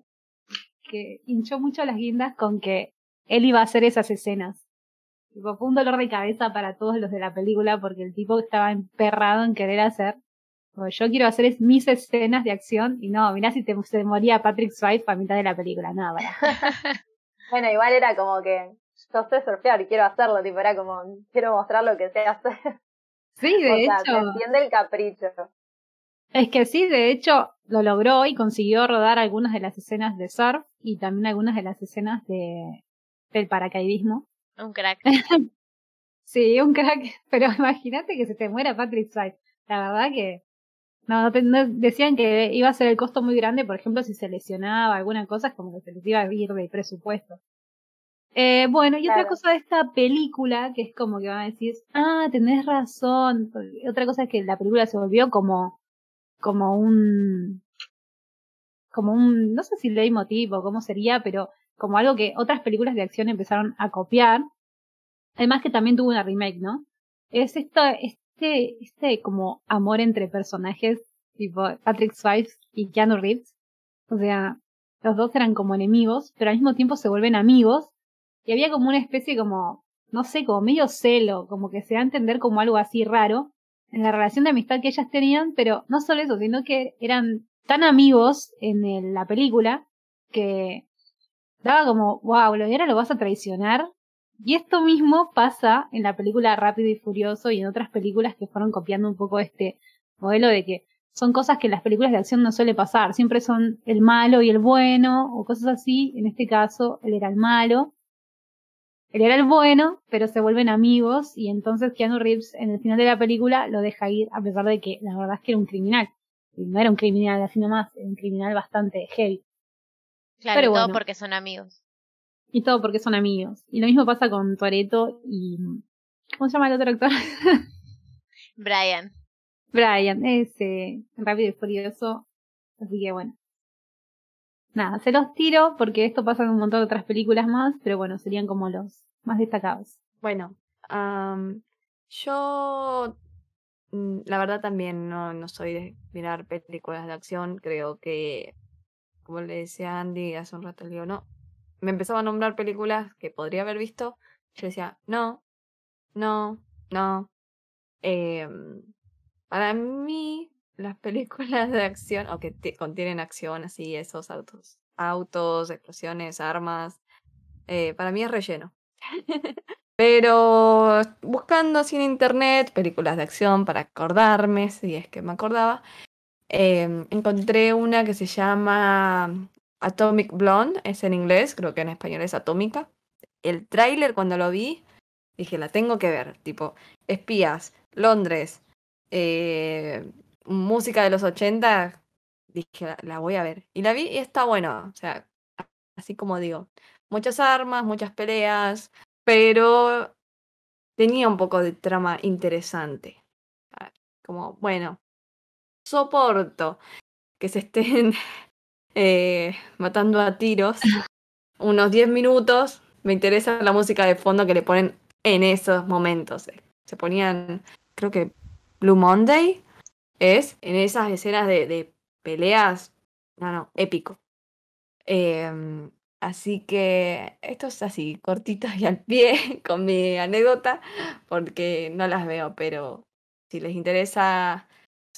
E: que hinchó mucho las guindas con que él iba a hacer esas escenas. Tipo, fue un dolor de cabeza para todos los de la película porque el tipo estaba emperrado en querer hacer. yo quiero hacer mis escenas de acción y no, mirá si te, se moría Patrick Swayze a mitad de la película, nada,
C: Bueno, igual era como que yo sé surfear y quiero hacerlo, tipo, era como, quiero mostrar lo que sé hacer.
E: Sí, de
C: o
E: hecho.
C: Sea, se entiende el capricho.
E: Es que sí, de hecho, lo logró y consiguió rodar algunas de las escenas de surf y también algunas de las escenas de del paracaidismo.
B: Un crack.
E: sí, un crack. Pero imagínate que se te muera Patrick Swayze. La verdad que no, no, decían que iba a ser el costo muy grande, por ejemplo, si se lesionaba alguna cosa, es como que se les iba a ir de presupuesto. Eh, bueno, y otra cosa de esta película, que es como que van a decir, ah, tenés razón. Otra cosa es que la película se volvió como, como un, como un, no sé si leitmotiv o cómo sería, pero como algo que otras películas de acción empezaron a copiar. Además que también tuvo una remake, ¿no? Es esto, este, este como amor entre personajes, tipo Patrick Swayze y Keanu Reeves. O sea, los dos eran como enemigos, pero al mismo tiempo se vuelven amigos. Y había como una especie como, no sé, como medio celo, como que se da a entender como algo así raro en la relación de amistad que ellas tenían, pero no solo eso, sino que eran tan amigos en la película que daba como, wow, lo ahora lo vas a traicionar. Y esto mismo pasa en la película Rápido y Furioso y en otras películas que fueron copiando un poco este modelo de que son cosas que en las películas de acción no suele pasar. Siempre son el malo y el bueno o cosas así. En este caso, él era el malo. Él era el bueno, pero se vuelven amigos y entonces Keanu Reeves en el final de la película lo deja ir a pesar de que la verdad es que era un criminal. Y no era un criminal así nomás, era un criminal bastante heavy.
B: Claro, todo porque son amigos.
E: Y todo porque son amigos. Y lo mismo pasa con Toreto y. ¿Cómo se llama el otro actor?
B: Brian.
E: Brian, ese rápido y furioso. Así que bueno. Nada, se los tiro porque esto pasa en un montón de otras películas más, pero bueno, serían como los más destacados.
F: Bueno, yo mm, la verdad también no, no soy de mirar películas de acción, creo que como le decía Andy hace un rato, le digo, no, me empezaba a nombrar películas que podría haber visto, yo decía, no, no, no. Em, para mí, las películas de acción, o que contienen acción, así, esos autos, autos, explosiones, armas, eh, para mí es relleno. Pero buscando así en internet películas de acción para acordarme, si es que me acordaba, Em, encontré una que se llama Atomic Blonde, es en inglés, creo que en español es Atómica. El tráiler cuando lo vi, dije, la tengo que ver, tipo, espías, Londres, eh, música de los 80, dije, la, voy a ver. Y la vi y está bueno, o sea, así como digo, muchas armas, muchas peleas, pero tenía un poco de trama interesante. Como, bueno, soporto que se estén eh, matando a tiros unos 10 minutos. Me interesa la música de fondo que le ponen en esos momentos. Se ponían, creo que Blue Monday es en esas escenas de, peleas, no, no, épico. Em, así que esto es así, cortito y al pie con mi anécdota, porque no las veo, pero si les interesa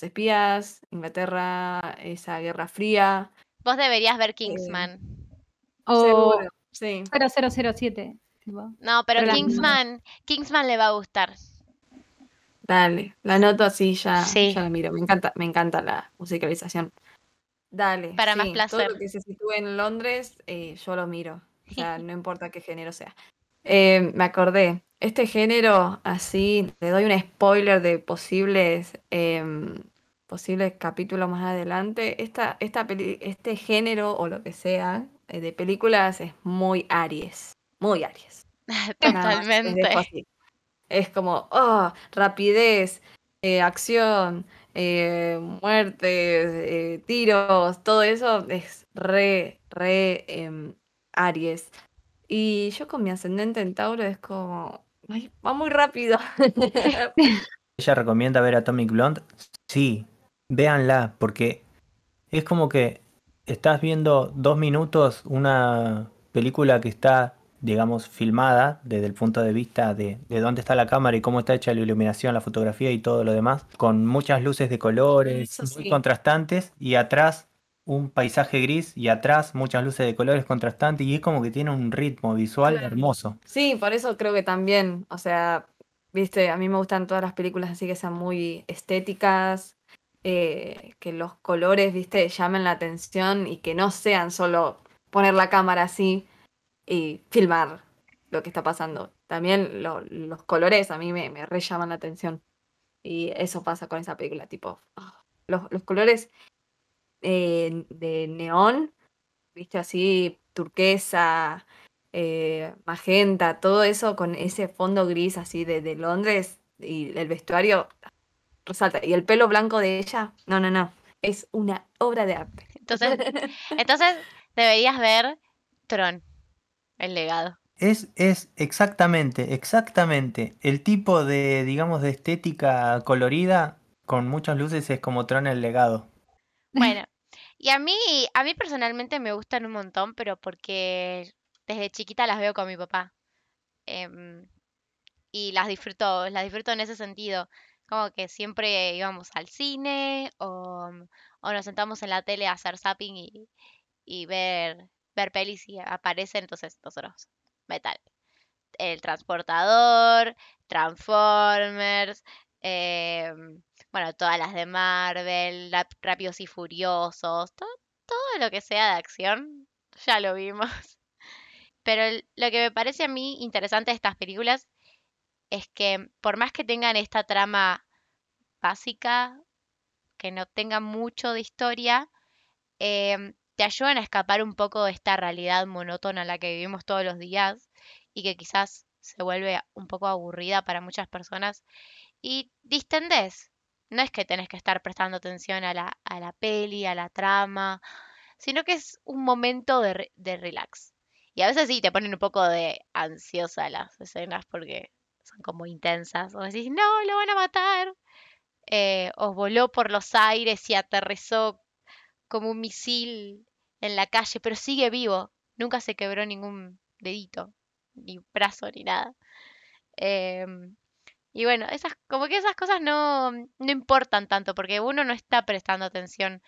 F: espías, Inglaterra, esa Guerra Fría.
B: Vos deberías ver eh, Kingsman.
E: o sí. 0007.
B: No, pero, Kingsman, Kingsman le va a gustar.
F: Dale, la noto así, ya, ya la miro. Me encanta, me encanta la musicalización. Dale.
B: Para más placer.
F: Todo lo que se sitúe en Londres, eh, yo lo miro. O sea, no importa qué género sea. Eh, me acordé, este género, así, le doy un spoiler de posibles, em, posibles capítulos más adelante. Esta, esta este género o lo que sea eh, de películas es muy Aries. Muy Aries.
B: Totalmente.
F: Es como, oh, rapidez, eh, acción, eh, muertes, eh, tiros, todo eso es re, re em, Aries. Y yo con mi ascendente en Tauro es como, ay, va muy rápido.
A: Ella recomienda ver Atomic Blonde. Sí, véanla, porque es como que estás viendo dos minutos una película que está, digamos, filmada desde el punto de vista de, de dónde está la cámara y cómo está hecha la iluminación, la fotografía y todo lo demás, con muchas luces de colores muy contrastantes y atrás un paisaje gris y atrás muchas luces de colores contrastantes y es como que tiene un ritmo visual
F: Claro.
A: hermoso.
F: Sí, por eso creo que también, o sea, viste, a mí me gustan todas las películas así que sean muy estéticas, eh, que los colores, viste, llamen la atención y que no sean solo poner la cámara así y filmar lo que está pasando. También lo- los colores a mí me, me re llaman la atención. Y eso pasa con esa película, tipo, ah, los, los colores eh, de neón, viste, así, turquesa, eh, magenta, todo eso con ese fondo gris así de, de Londres y el vestuario resalta. Y el pelo blanco de ella, no, no, no, es una obra de arte.
B: Entonces, entonces deberías ver Tron, el legado.
A: Es, es exactamente, exactamente el tipo de, digamos, de estética colorida con muchas luces es como Tron el legado.
B: Bueno, y a mí, a mí personalmente me gustan un montón, pero porque desde chiquita las veo con mi papá. Em, y las disfruto, las disfruto en ese sentido. Como que siempre íbamos al cine o, o nos sentamos en la tele a hacer zapping y, y ver, ver pelis y aparecen, entonces nosotros, metal. El transportador, Transformers, em, bueno, todas las de Marvel, Rápidos y Furiosos, to- todo lo que sea de acción, ya lo vimos. Pero lo que me parece a mí interesante de estas películas es que por más que tengan esta trama básica, que no tengan mucho de historia, em, te ayudan a escapar un poco de esta realidad monótona en la que vivimos todos los días y que quizás se vuelve un poco aburrida para muchas personas y distendés. No es que tenés que estar prestando atención a la, a la peli, a la trama, sino que es un momento de, de relax. Y a veces sí te ponen un poco de ansiosa las escenas porque como intensas. O decís, no, lo van a matar. Eh, o voló por los aires y aterrizó como un misil en la calle, pero sigue vivo. Nunca se quebró ningún dedito, ni brazo, ni nada. Em, y bueno, esas, como que esas cosas no, no importan tanto, porque uno no está prestando atención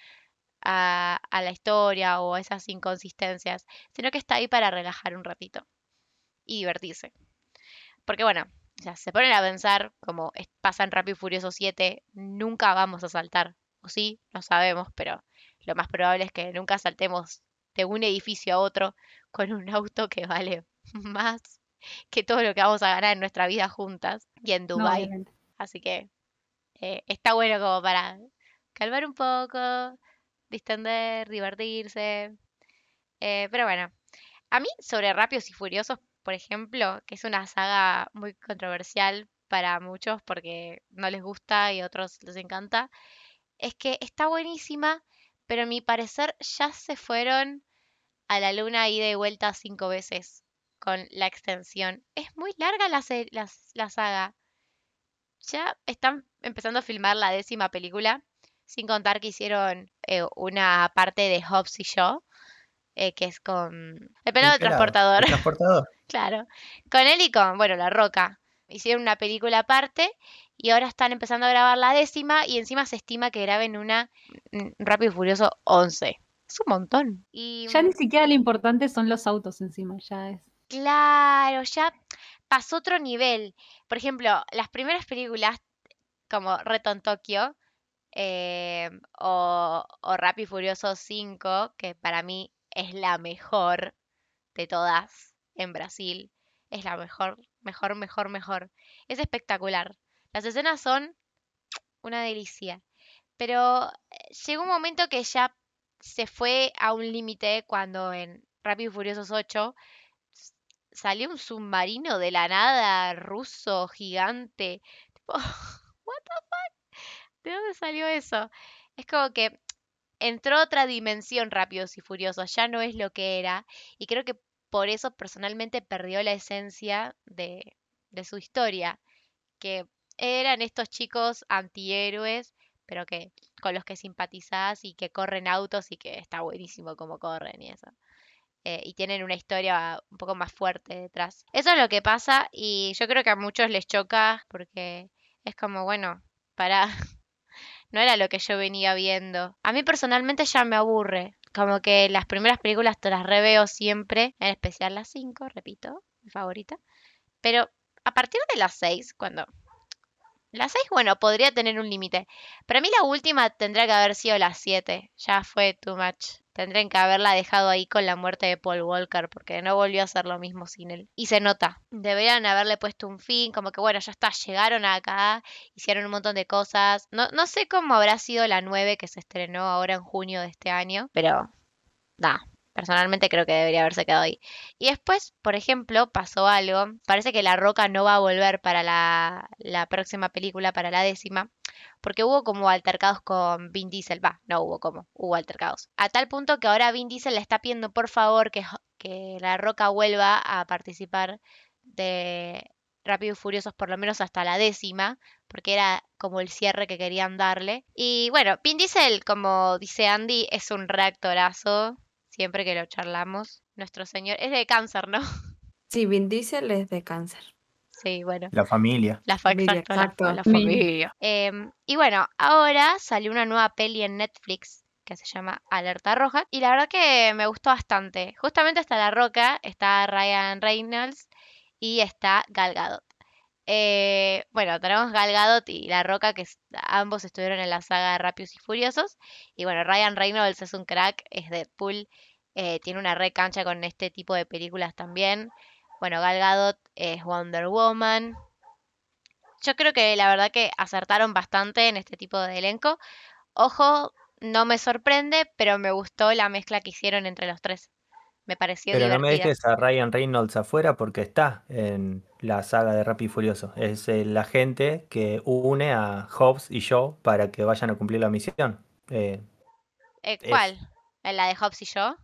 B: a la historia o a esas inconsistencias, sino que está ahí para relajar un ratito y divertirse. Porque bueno, o sea, se ponen a pensar, como es- pasa en Rápido y Furioso 7, nunca vamos a saltar. O sí, no sabemos, pero lo más probable es que nunca saltemos de un edificio a otro con un auto que vale más que todo lo que vamos a ganar en nuestra vida juntas y en
E: No, obviamente.
B: Así que eh, está bueno como para calmar un poco, distender, divertirse. Eh, pero bueno, a mí sobre Rápidos y Furiosos, por ejemplo, que es una saga muy controversial para muchos porque no les gusta y a otros les encanta, es que está buenísima, pero a mi parecer ya se fueron a la luna ida y vuelta cinco veces con la extensión. Es muy larga la, saga. Ya están empezando a filmar la décima película, sin contar que hicieron eh, una parte de Hobbs y yo, eh, que es con el pelado
A: El pelado,
B: transportador,
A: el transportador.
B: claro, con él y con, bueno, La Roca. Hicieron una película aparte y ahora están empezando a grabar la décima y encima se estima que graben una mm, Rápido y Furioso 11. Es un montón. Y
E: Ya ni siquiera lo importante son los autos encima, ya es.
B: Claro, ya pasó otro nivel. Por ejemplo, las primeras películas como Reton Tokyo eh, o, o Rápido y Furioso 5, que para mí es la mejor de todas en Brasil. Es la mejor, mejor, mejor, mejor. Es espectacular. Las escenas son una delicia. Pero eh, llegó un momento que ya se fue a un límite cuando en Rápido y Furiosos 8 s- salió un submarino de la nada ruso gigante. Tipo, what the fuck? ¿De dónde salió eso? Es como que entró otra dimensión Rápidos y Furiosos, ya no es lo que era. Y creo que por eso personalmente perdió la esencia de, de su historia. Que eran estos chicos antihéroes, pero que con los que simpatizás y que corren autos y que está buenísimo como corren y eso. Eh, y tienen una historia un poco más fuerte detrás. Eso es lo que pasa y yo creo que a muchos les choca porque es como, bueno, para... no era lo que yo venía viendo. A mí personalmente ya me aburre. Como que las primeras películas te las reveo siempre, en especial las 5, repito, mi favorita. Pero a partir de las 6, cuando la 6, bueno, podría tener un límite. Para mí la última tendría que haber sido la 7. Ya fue too much. Tendrían que haberla dejado ahí con la muerte de Paul Walker porque no volvió a hacer lo mismo sin él. Y se nota. Deberían haberle puesto un fin, como que bueno, ya está, llegaron acá, hicieron un montón de cosas. No, no sé cómo habrá sido la 9 que se estrenó ahora en junio de este año, pero da, Personalmente creo que debería haberse quedado ahí. Y después, por ejemplo, pasó algo. Parece que La Roca no va a volver para la, la próxima película, para la décima. Porque hubo como altercados con Vin Diesel. Va, no hubo como, hubo altercados. A tal punto que ahora Vin Diesel le está pidiendo por favor que, La Roca vuelva a participar de Rápido y Furiosos por lo menos hasta la décima, porque era como el cierre que querían darle. Y bueno, Vin Diesel, como dice Andy, es un reactorazo siempre que lo charlamos. Nuestro señor es de cáncer, ¿no?
F: Sí, Vin Diesel es de cáncer.
B: Sí, bueno.
A: La familia.
B: La, fa
F: Familia,
B: exacto, la-
F: exacto.
B: la familia. Em, y bueno, ahora salió una nueva peli en Netflix que se llama Alerta Roja. Y la verdad que me gustó bastante. Justamente está La Roca, está Ryan Reynolds y está Gal Gadot. Eh, bueno, tenemos Gal Gadot y La Roca, que ambos estuvieron en la saga de Rápidos y Furiosos. Y bueno, Ryan Reynolds es un crack, es Deadpool, eh, tiene una re cancha con este tipo de películas también. Bueno, Gal Gadot es Wonder Woman. Yo creo que la verdad que acertaron bastante en este tipo de elenco. Ojo, no me sorprende, pero me gustó la mezcla que hicieron entre los tres. Me pareció
A: Pero no me dejes a Ryan Reynolds afuera porque está en la saga de Rápido y Furioso. Es el agente que une a Hobbs y Joe para que vayan a cumplir la misión. Eh,
B: Eh,
A: es-
B: ¿Cuál? ¿La de Hobbs y yo?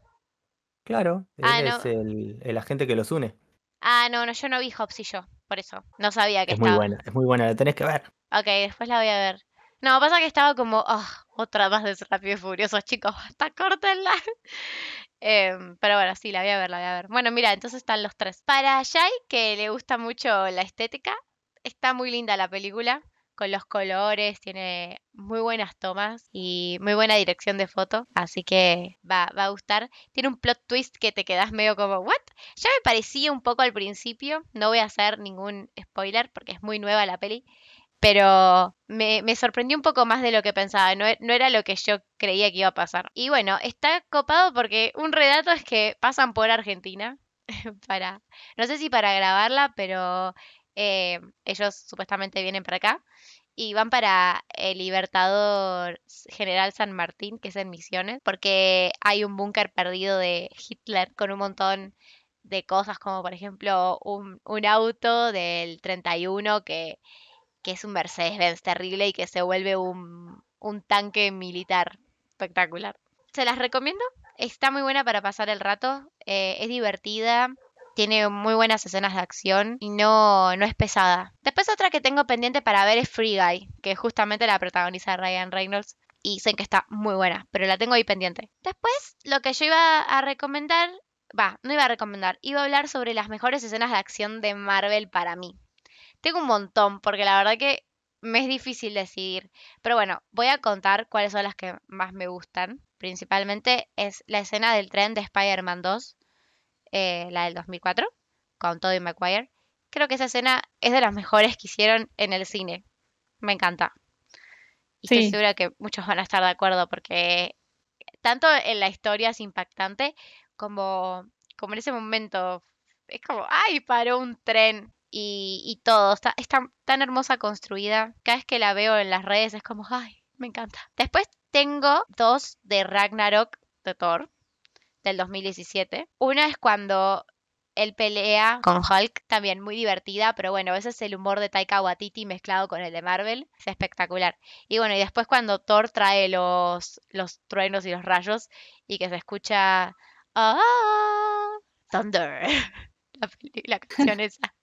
A: claro, él
B: Ah, no.
A: es el, el agente que los une.
B: Ah, no, no, yo no vi Hobbs y yo, por eso. No sabía que
A: Es muy
B: estaba.
A: buena, es muy buena, la tenés que ver.
B: Ok, después la voy a ver. No, pasa que estaba como, ah, otra más de Rápido y Furiosos, chicos, hasta córtenla. Em, pero bueno, sí, la voy a ver, la voy a ver. Bueno, mira, entonces están los tres. Para Jai, que le gusta mucho la estética, está muy linda la película, con los colores, tiene muy buenas tomas y muy buena dirección de foto, así que va, va a gustar. Tiene un plot twist que te quedas medio como, ¿what? Ya me parecía un poco al principio, no voy a hacer ningún spoiler porque es muy nueva la peli, pero me, me sorprendió un poco más de lo que pensaba, no, e- no era lo que yo creía que iba a pasar. Y bueno, está copado porque un relato es que pasan por Argentina para, no sé si para grabarla, pero eh, ellos supuestamente vienen para acá y van para el Libertador General San Martín, que es en Misiones, porque hay un búnker perdido de Hitler con un montón de cosas, como por ejemplo un, un auto del 31 que que es un Mercedes-Benz terrible y que se vuelve un, un tanque militar espectacular. Se las recomiendo, está muy buena para pasar el rato, eh, es divertida, tiene muy buenas escenas de acción y no, no es pesada. Después otra que tengo pendiente para ver es Free Guy, que justamente la protagoniza Ryan Reynolds y dicen que está muy buena, pero la tengo ahí pendiente. Después lo que yo iba a recomendar, va, no iba a recomendar, iba a hablar sobre las mejores escenas de acción de Marvel para mí. Tengo un montón, porque la verdad que me es difícil decidir. Pero bueno, voy a contar cuáles son las que más me gustan. Principalmente es la escena del tren de Spider-Man 2, eh, la del 2004, con Tobey Maguire. Creo que esa escena es de las mejores que hicieron en el cine. Me encanta. Y estoy segura que muchos van a estar de acuerdo porque tanto en la historia es impactante como, como en ese momento es como, ¡ay! Paró un tren y, y todo. Está, está tan hermosa construida. Cada vez que la veo en las redes es como, ¡ay! Me encanta. Después tengo dos de Ragnarok de Thor del 2017. Una es cuando él pelea con Hulk, también muy divertida, pero bueno, ese es el humor de Taika Waititi mezclado con el de Marvel, es espectacular. Y bueno, y después cuando Thor trae los, los truenos y los rayos y que se escucha ah, Thunder, la, la canción esa.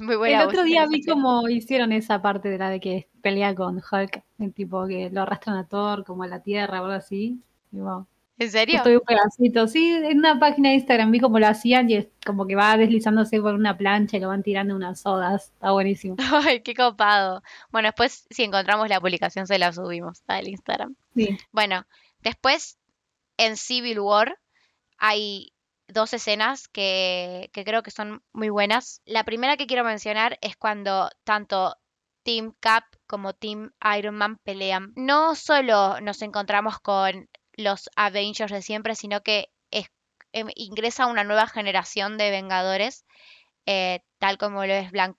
B: Muy buena
E: El otro día vi como hicieron esa parte de la de que pelea con Hulk, el tipo que lo arrastran a Thor como a la tierra o algo así. Y wow,
B: ¿En serio?
E: vi un pedacito. Sí, en una página de Instagram vi cómo lo hacían y es como que va deslizándose por una plancha y lo van tirando unas sogas. Está buenísimo.
B: Ay, qué copado. Bueno, después si encontramos la publicación se la subimos al Instagram.
E: Sí.
B: Bueno, después en Civil War hay dos escenas que, que creo que son muy buenas. La primera que quiero mencionar es cuando tanto Team Cap como Team Iron Man pelean. No solo nos encontramos con los Avengers de siempre, sino que em, ingresa una nueva generación de Vengadores, eh, tal como lo es Black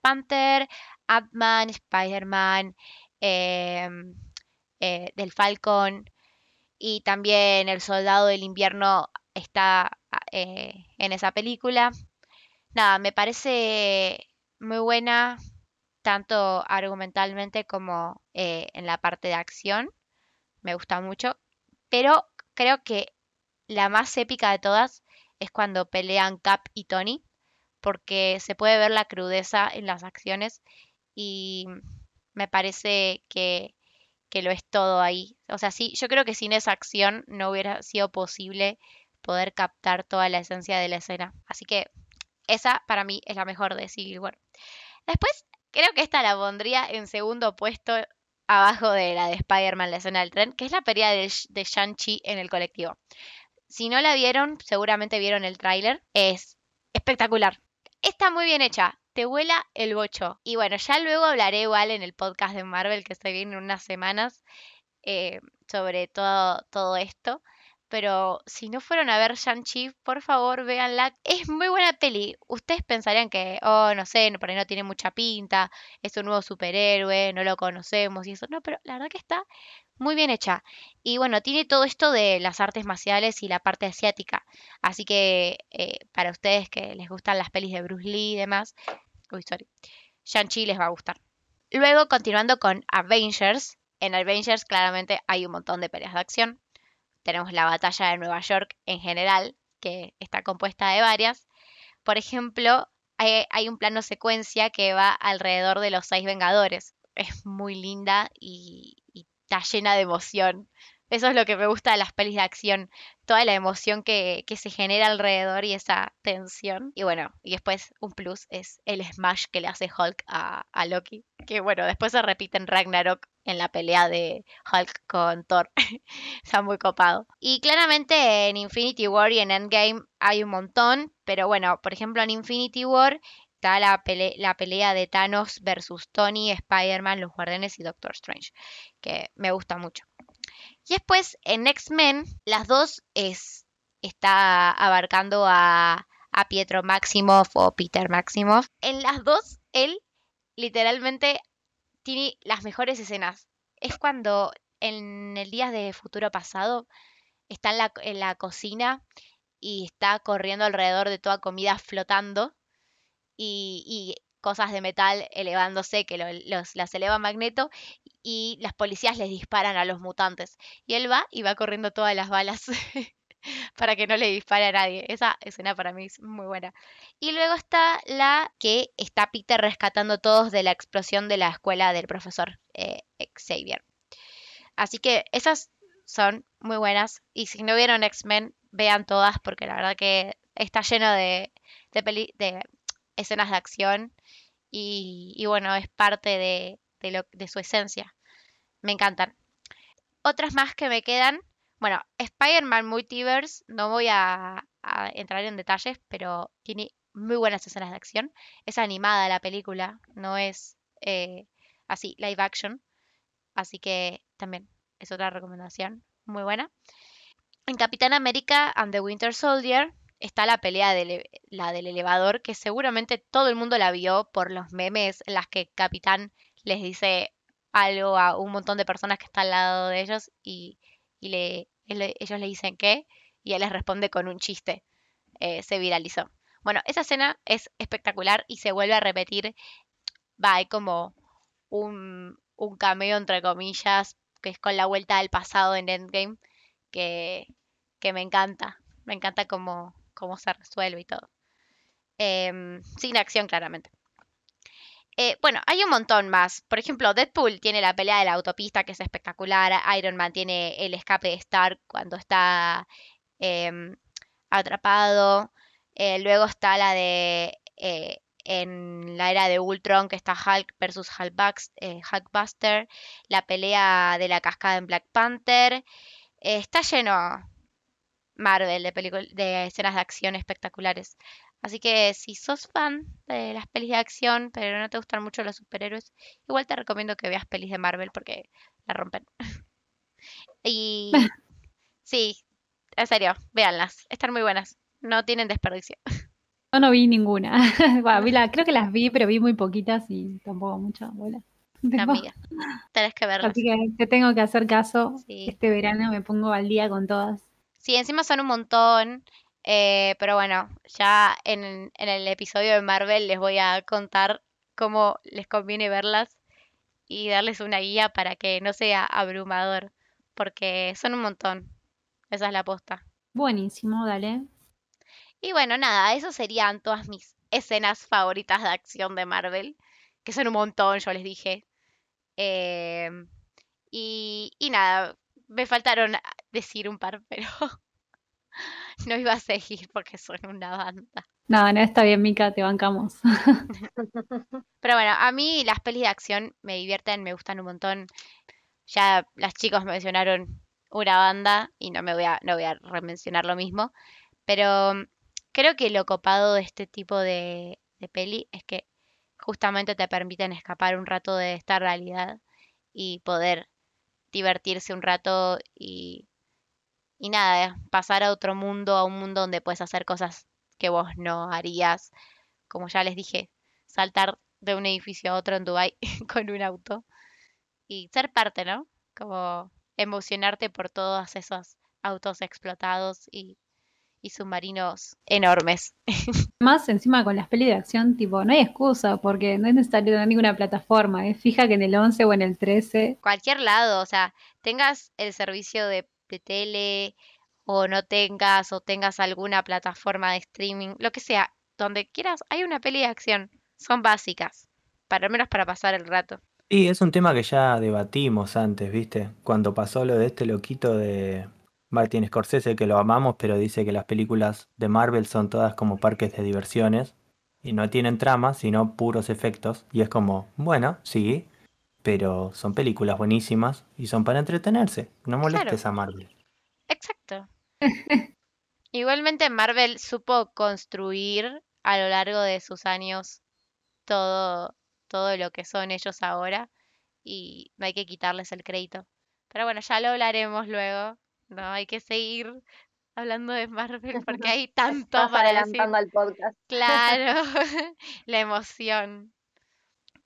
B: Panther, Ant-Man, Spider-Man, em, eh, del Falcon y también el Soldado del Invierno está ah, eh, en esa película. Nada, me parece muy buena, tanto argumentalmente como en la parte de acción. Me gusta mucho. Pero creo que la más épica de todas es cuando pelean Cap y Tony, porque se puede ver la crudeza en las acciones y me parece que, que lo es todo ahí. O sea, sí, yo creo que sin esa acción no hubiera sido posible poder captar toda la esencia de la escena. Así que esa para mí es la mejor de Civil War. Después, creo que esta la pondría en segundo puesto abajo de la de Spider-Man, la escena del tren, que es la pelea de, Sh- de Shang-Chi en el colectivo. Si no la vieron, seguramente vieron el tráiler. Es espectacular. Está muy bien hecha. Te vuela el bocho. Y bueno, ya luego hablaré igual en el podcast de Marvel que se viene en unas semanas eh, sobre todo, todo esto. Pero si no fueron a ver Shang-Chi, por favor véanla. Es muy buena peli. Ustedes pensarían que, oh, no sé, por ahí no tiene mucha pinta, es un nuevo superhéroe, no lo conocemos y eso. No, pero la verdad que está muy bien hecha. Y bueno, tiene todo esto de las artes marciales y la parte asiática. Así que eh, para ustedes que les gustan las pelis de Bruce Lee y demás, uy, sorry, Shang-Chi les va a gustar. Luego, continuando con Avengers. En Avengers claramente hay un montón de peleas de acción. Tenemos la batalla de Nueva York en general, que está compuesta de varias. Por ejemplo, hay, un plano secuencia que va alrededor de los seis Vengadores. Es muy linda y, y está llena de emoción. Eso es lo que me gusta de las pelis de acción, toda la emoción que, que se genera alrededor y esa tensión. Y bueno, y después un plus es el smash que le hace Hulk a, a Loki, que bueno, después se repite en Ragnarok en la pelea de Hulk con Thor. Está muy copado. Y claramente en Infinity War y en Endgame hay un montón, pero bueno, por ejemplo en Infinity War está la, pele- la pelea de Thanos versus Tony, Spider-Man, los Guardianes y Doctor Strange, que me gusta mucho. Y después en X-Men, las dos es, está abarcando a, a Pietro Maximoff o Peter Maximoff. En las dos, él literalmente tiene las mejores escenas. Es cuando en el Días de Futuro Pasado está en la, en la cocina y está corriendo alrededor de toda comida flotando y, y cosas de metal elevándose que lo- los, las eleva Magneto y las policías les disparan a los mutantes. Y él va y va corriendo todas las balas para que no le dispare a nadie. Esa escena para mí es muy buena. Y luego está la que está Peter rescatando todos de la explosión de la escuela del profesor eh, Xavier. Así que esas son muy buenas. Y si no vieron X-Men, vean todas porque la verdad que está lleno de, de, peli- de escenas de acción y, y bueno, es parte de, de, lo, de su esencia. Me encantan. Otras más que me quedan. Bueno, Spider-Man Multiverse, no voy a, entrar en detalles, pero tiene muy buenas escenas de acción. Es animada la película, no es eh, así, live action. Así que también es otra recomendación muy buena. En Capitán América and the Winter Soldier está la pelea de la del elevador, que seguramente todo el mundo la vio por los memes en las que Capitán les dice algo a un montón de personas que están al lado de ellos y, y le, ellos le dicen qué y él les responde con un chiste. eh, se viralizó. Bueno, esa escena es espectacular y se vuelve a repetir. Va, hay como un, un cameo, entre comillas, que es con la vuelta al pasado en Endgame, que, que me encanta. Me encanta cómo, cómo se resuelve y todo. Em, sin acción, claramente. Eh, bueno, hay un montón más. Por ejemplo, Deadpool tiene la pelea de la autopista, que es espectacular. Iron Man tiene el escape de Stark cuando está em, atrapado. Eh, luego está la de eh, en la era de Ultron, que está Hulk versus Hulkbuster. La pelea de la cascada en Black Panther. está lleno Marvel de, de escenas de acción espectaculares. Así que si sos fan de las pelis de acción, pero no te gustan mucho los superhéroes, igual te recomiendo que veas pelis de Marvel porque la rompen. y sí, en serio, véanlas, están muy buenas, no tienen desperdicio.
E: Yo no vi ninguna. creo que las vi, pero vi muy poquitas y tampoco mucha bola.
B: Amiga, tenés que verlas.
E: Así que te tengo que hacer caso. Este verano me pongo al día con todas.
B: Sí, encima son un montón. Eh, pero bueno, ya en, el episodio de Marvel les voy a contar cómo les conviene verlas y darles una guía para que no sea abrumador, porque son un montón. Esa es la aposta.
E: Buenísimo, dale.
B: Y bueno, nada, eso serían todas mis escenas favoritas de acción de Marvel, que son un montón, yo les dije. Em, y, y nada, me faltaron decir un par, pero no iba a seguir porque son una banda.
E: No, no está bien, Mica, te bancamos.
B: Pero bueno, a mí las pelis de acción me divierten, me gustan un montón. Ya las chicos mencionaron una banda y no me voy a, no voy a remencionar lo mismo. Pero creo que lo copado de este tipo de, de peli es que justamente te permiten escapar un rato de esta realidad y poder divertirse un rato y y nada, pasar a otro mundo, a un mundo donde puedes hacer cosas que vos no harías. Como ya les dije, saltar de un edificio a otro en Dubai con un auto. Y ser parte, ¿no? Como emocionarte por todos esos autos explotados y, y submarinos enormes.
E: Más encima con las pelis de acción, tipo, no hay excusa porque no es necesario tener ninguna plataforma. Es fija que en el 11 o en el 13.
B: Cualquier lado, o sea, tengas el servicio de de tele o no tengas o tengas alguna plataforma de streaming, lo que sea, donde quieras, hay una peli de acción. Son básicas, para al menos para pasar el rato.
A: Y es un tema que ya debatimos antes, ¿viste? Cuando pasó lo de este loquito de Martin Scorsese, que lo amamos, pero dice que las películas de Marvel son todas como parques de diversiones y no tienen trama, sino puros efectos. Y es como, bueno, sí, pero son películas buenísimas y son para entretenerse. No molestes a Marvel.
B: Exacto. Igualmente Marvel supo construir a lo largo de sus años todo, todo lo que son ellos ahora y no hay que quitarles el crédito. Pero bueno, ya lo hablaremos luego. No hay que seguir hablando de Marvel porque hay tanto para
C: adelantando al podcast.
B: Claro, la emoción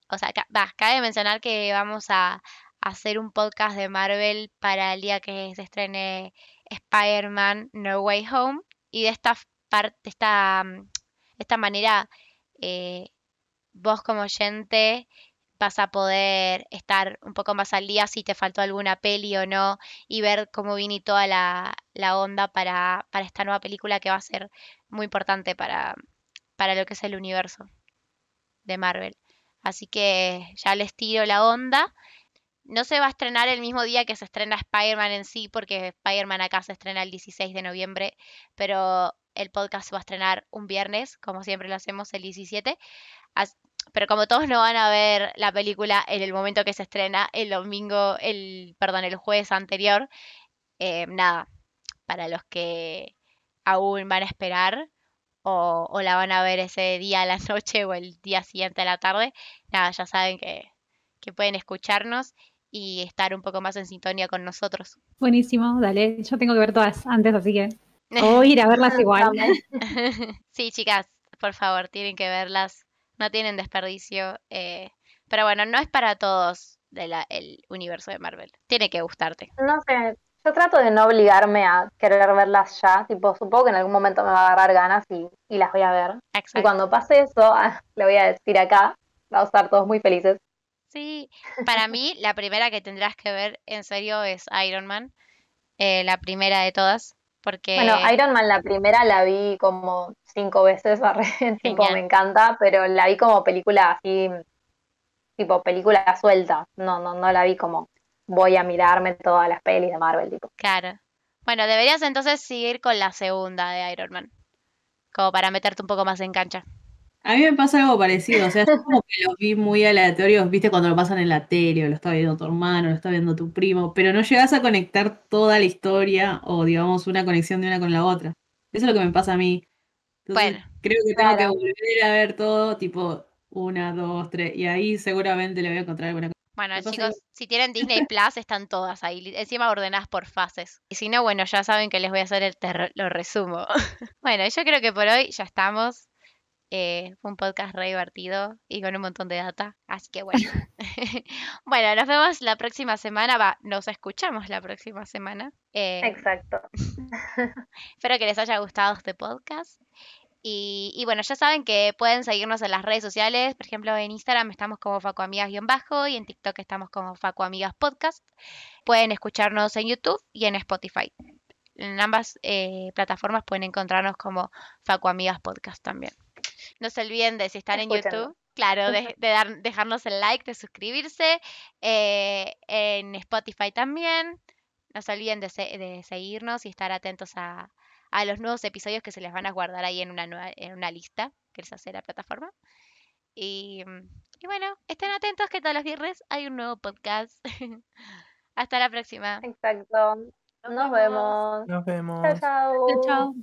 B: o sea, va, cabe mencionar que vamos a, hacer un podcast de Marvel para el día que se estrene Spider-Man No Way Home. Y de esta parte, esta, mm, esta manera, eh, vos como oyente vas a poder estar un poco más al día si te faltó alguna peli o no y ver cómo viene toda la, la onda para, para, esta nueva película que va a ser muy importante para, para lo que es el universo de Marvel. Así que ya les tiro la onda. No se va a estrenar el mismo día que se estrena Spider-Man en sí, porque Spider-Man acá se estrena el 16 de noviembre, pero el podcast se va a estrenar un viernes, como siempre lo hacemos el 17. pero como todos no van a ver la película en el momento que se estrena, el domingo, el, perdón, el jueves anterior, eh, nada, para los que aún van a esperar, o, la van a ver ese día a la noche o el día siguiente a la tarde, nada, ya saben que, pueden escucharnos y estar un poco más en sintonía con nosotros.
E: Buenísimo, dale, yo tengo que ver todas antes, así que a ir a verlas igual.
B: sí, chicas, por favor, tienen que verlas, no tienen desperdicio, eh, pero bueno, no es para todos del el universo de Marvel, tiene que gustarte.
C: No sé, Yo trato de no obligarme a querer verlas ya, tipo, supongo que en algún momento me va a agarrar ganas y, y las voy a ver. Y
B: Exacto.
C: cuando pase eso, ah, le voy a decir acá, va a estar todos muy felices.
B: Sí, para mí la primera que tendrás que ver en serio es Iron Man, eh, la primera de todas, porque
C: Bueno, Iron Man la primera la vi como cinco veces, tipo, me encanta, pero la vi como película así, tipo película suelta, no, no, no la vi como voy a mirarme todas las pelis de Marvel, tipo.
B: Claro. Bueno, deberías entonces seguir con la segunda de Iron Man, como para meterte un poco más en cancha.
D: A mí me pasa algo parecido, o sea, yo como que los vi muy aleatorios, viste, cuando lo pasan en la tele, o lo está viendo tu hermano, lo está viendo tu primo, pero no llegas a conectar toda la historia o, digamos, una conexión de una con la otra. Eso es lo que me pasa a mí. Entonces,
B: Bueno.
D: creo que tengo que volver a ver todo, tipo, una, dos, tres, y ahí seguramente le voy a encontrar alguna cosa.
B: Bueno, chicos, si tienen Disney Plus, están todas ahí. Encima ordenadas por fases. Y si no, bueno, ya saben que les voy a hacer el lo resumo. Bueno, yo creo que por hoy ya estamos. Eh, fue un podcast re divertido y con un montón de data. Así que bueno. Bueno, nos vemos la próxima semana. Va, nos escuchamos la próxima semana. Eh,
C: Exacto.
B: Espero que les haya gustado este podcast. Y, y bueno, ya saben que pueden seguirnos en las redes sociales. Por ejemplo, en Instagram estamos como FacuAmigas-bajo y en TikTok estamos como FacuAmigas Podcast. Pueden escucharnos en YouTube y en Spotify. En ambas eh, plataformas pueden encontrarnos como FacuAmigas Podcast también. No se olviden de si están en. YouTube, claro, de, de dar- dejarnos el like, de suscribirse. eh, en Spotify también. No se olviden de, se- de seguirnos y estar atentos a, a los nuevos episodios que se les van a guardar ahí en una, nueva, en una lista que les hace la plataforma. Y, mm, y bueno, estén atentos que todos los viernes hay un nuevo podcast. Hasta la próxima.
C: Exacto. Nos vemos.
A: Nos vemos.
C: Chao, chao.
E: Chao, chao.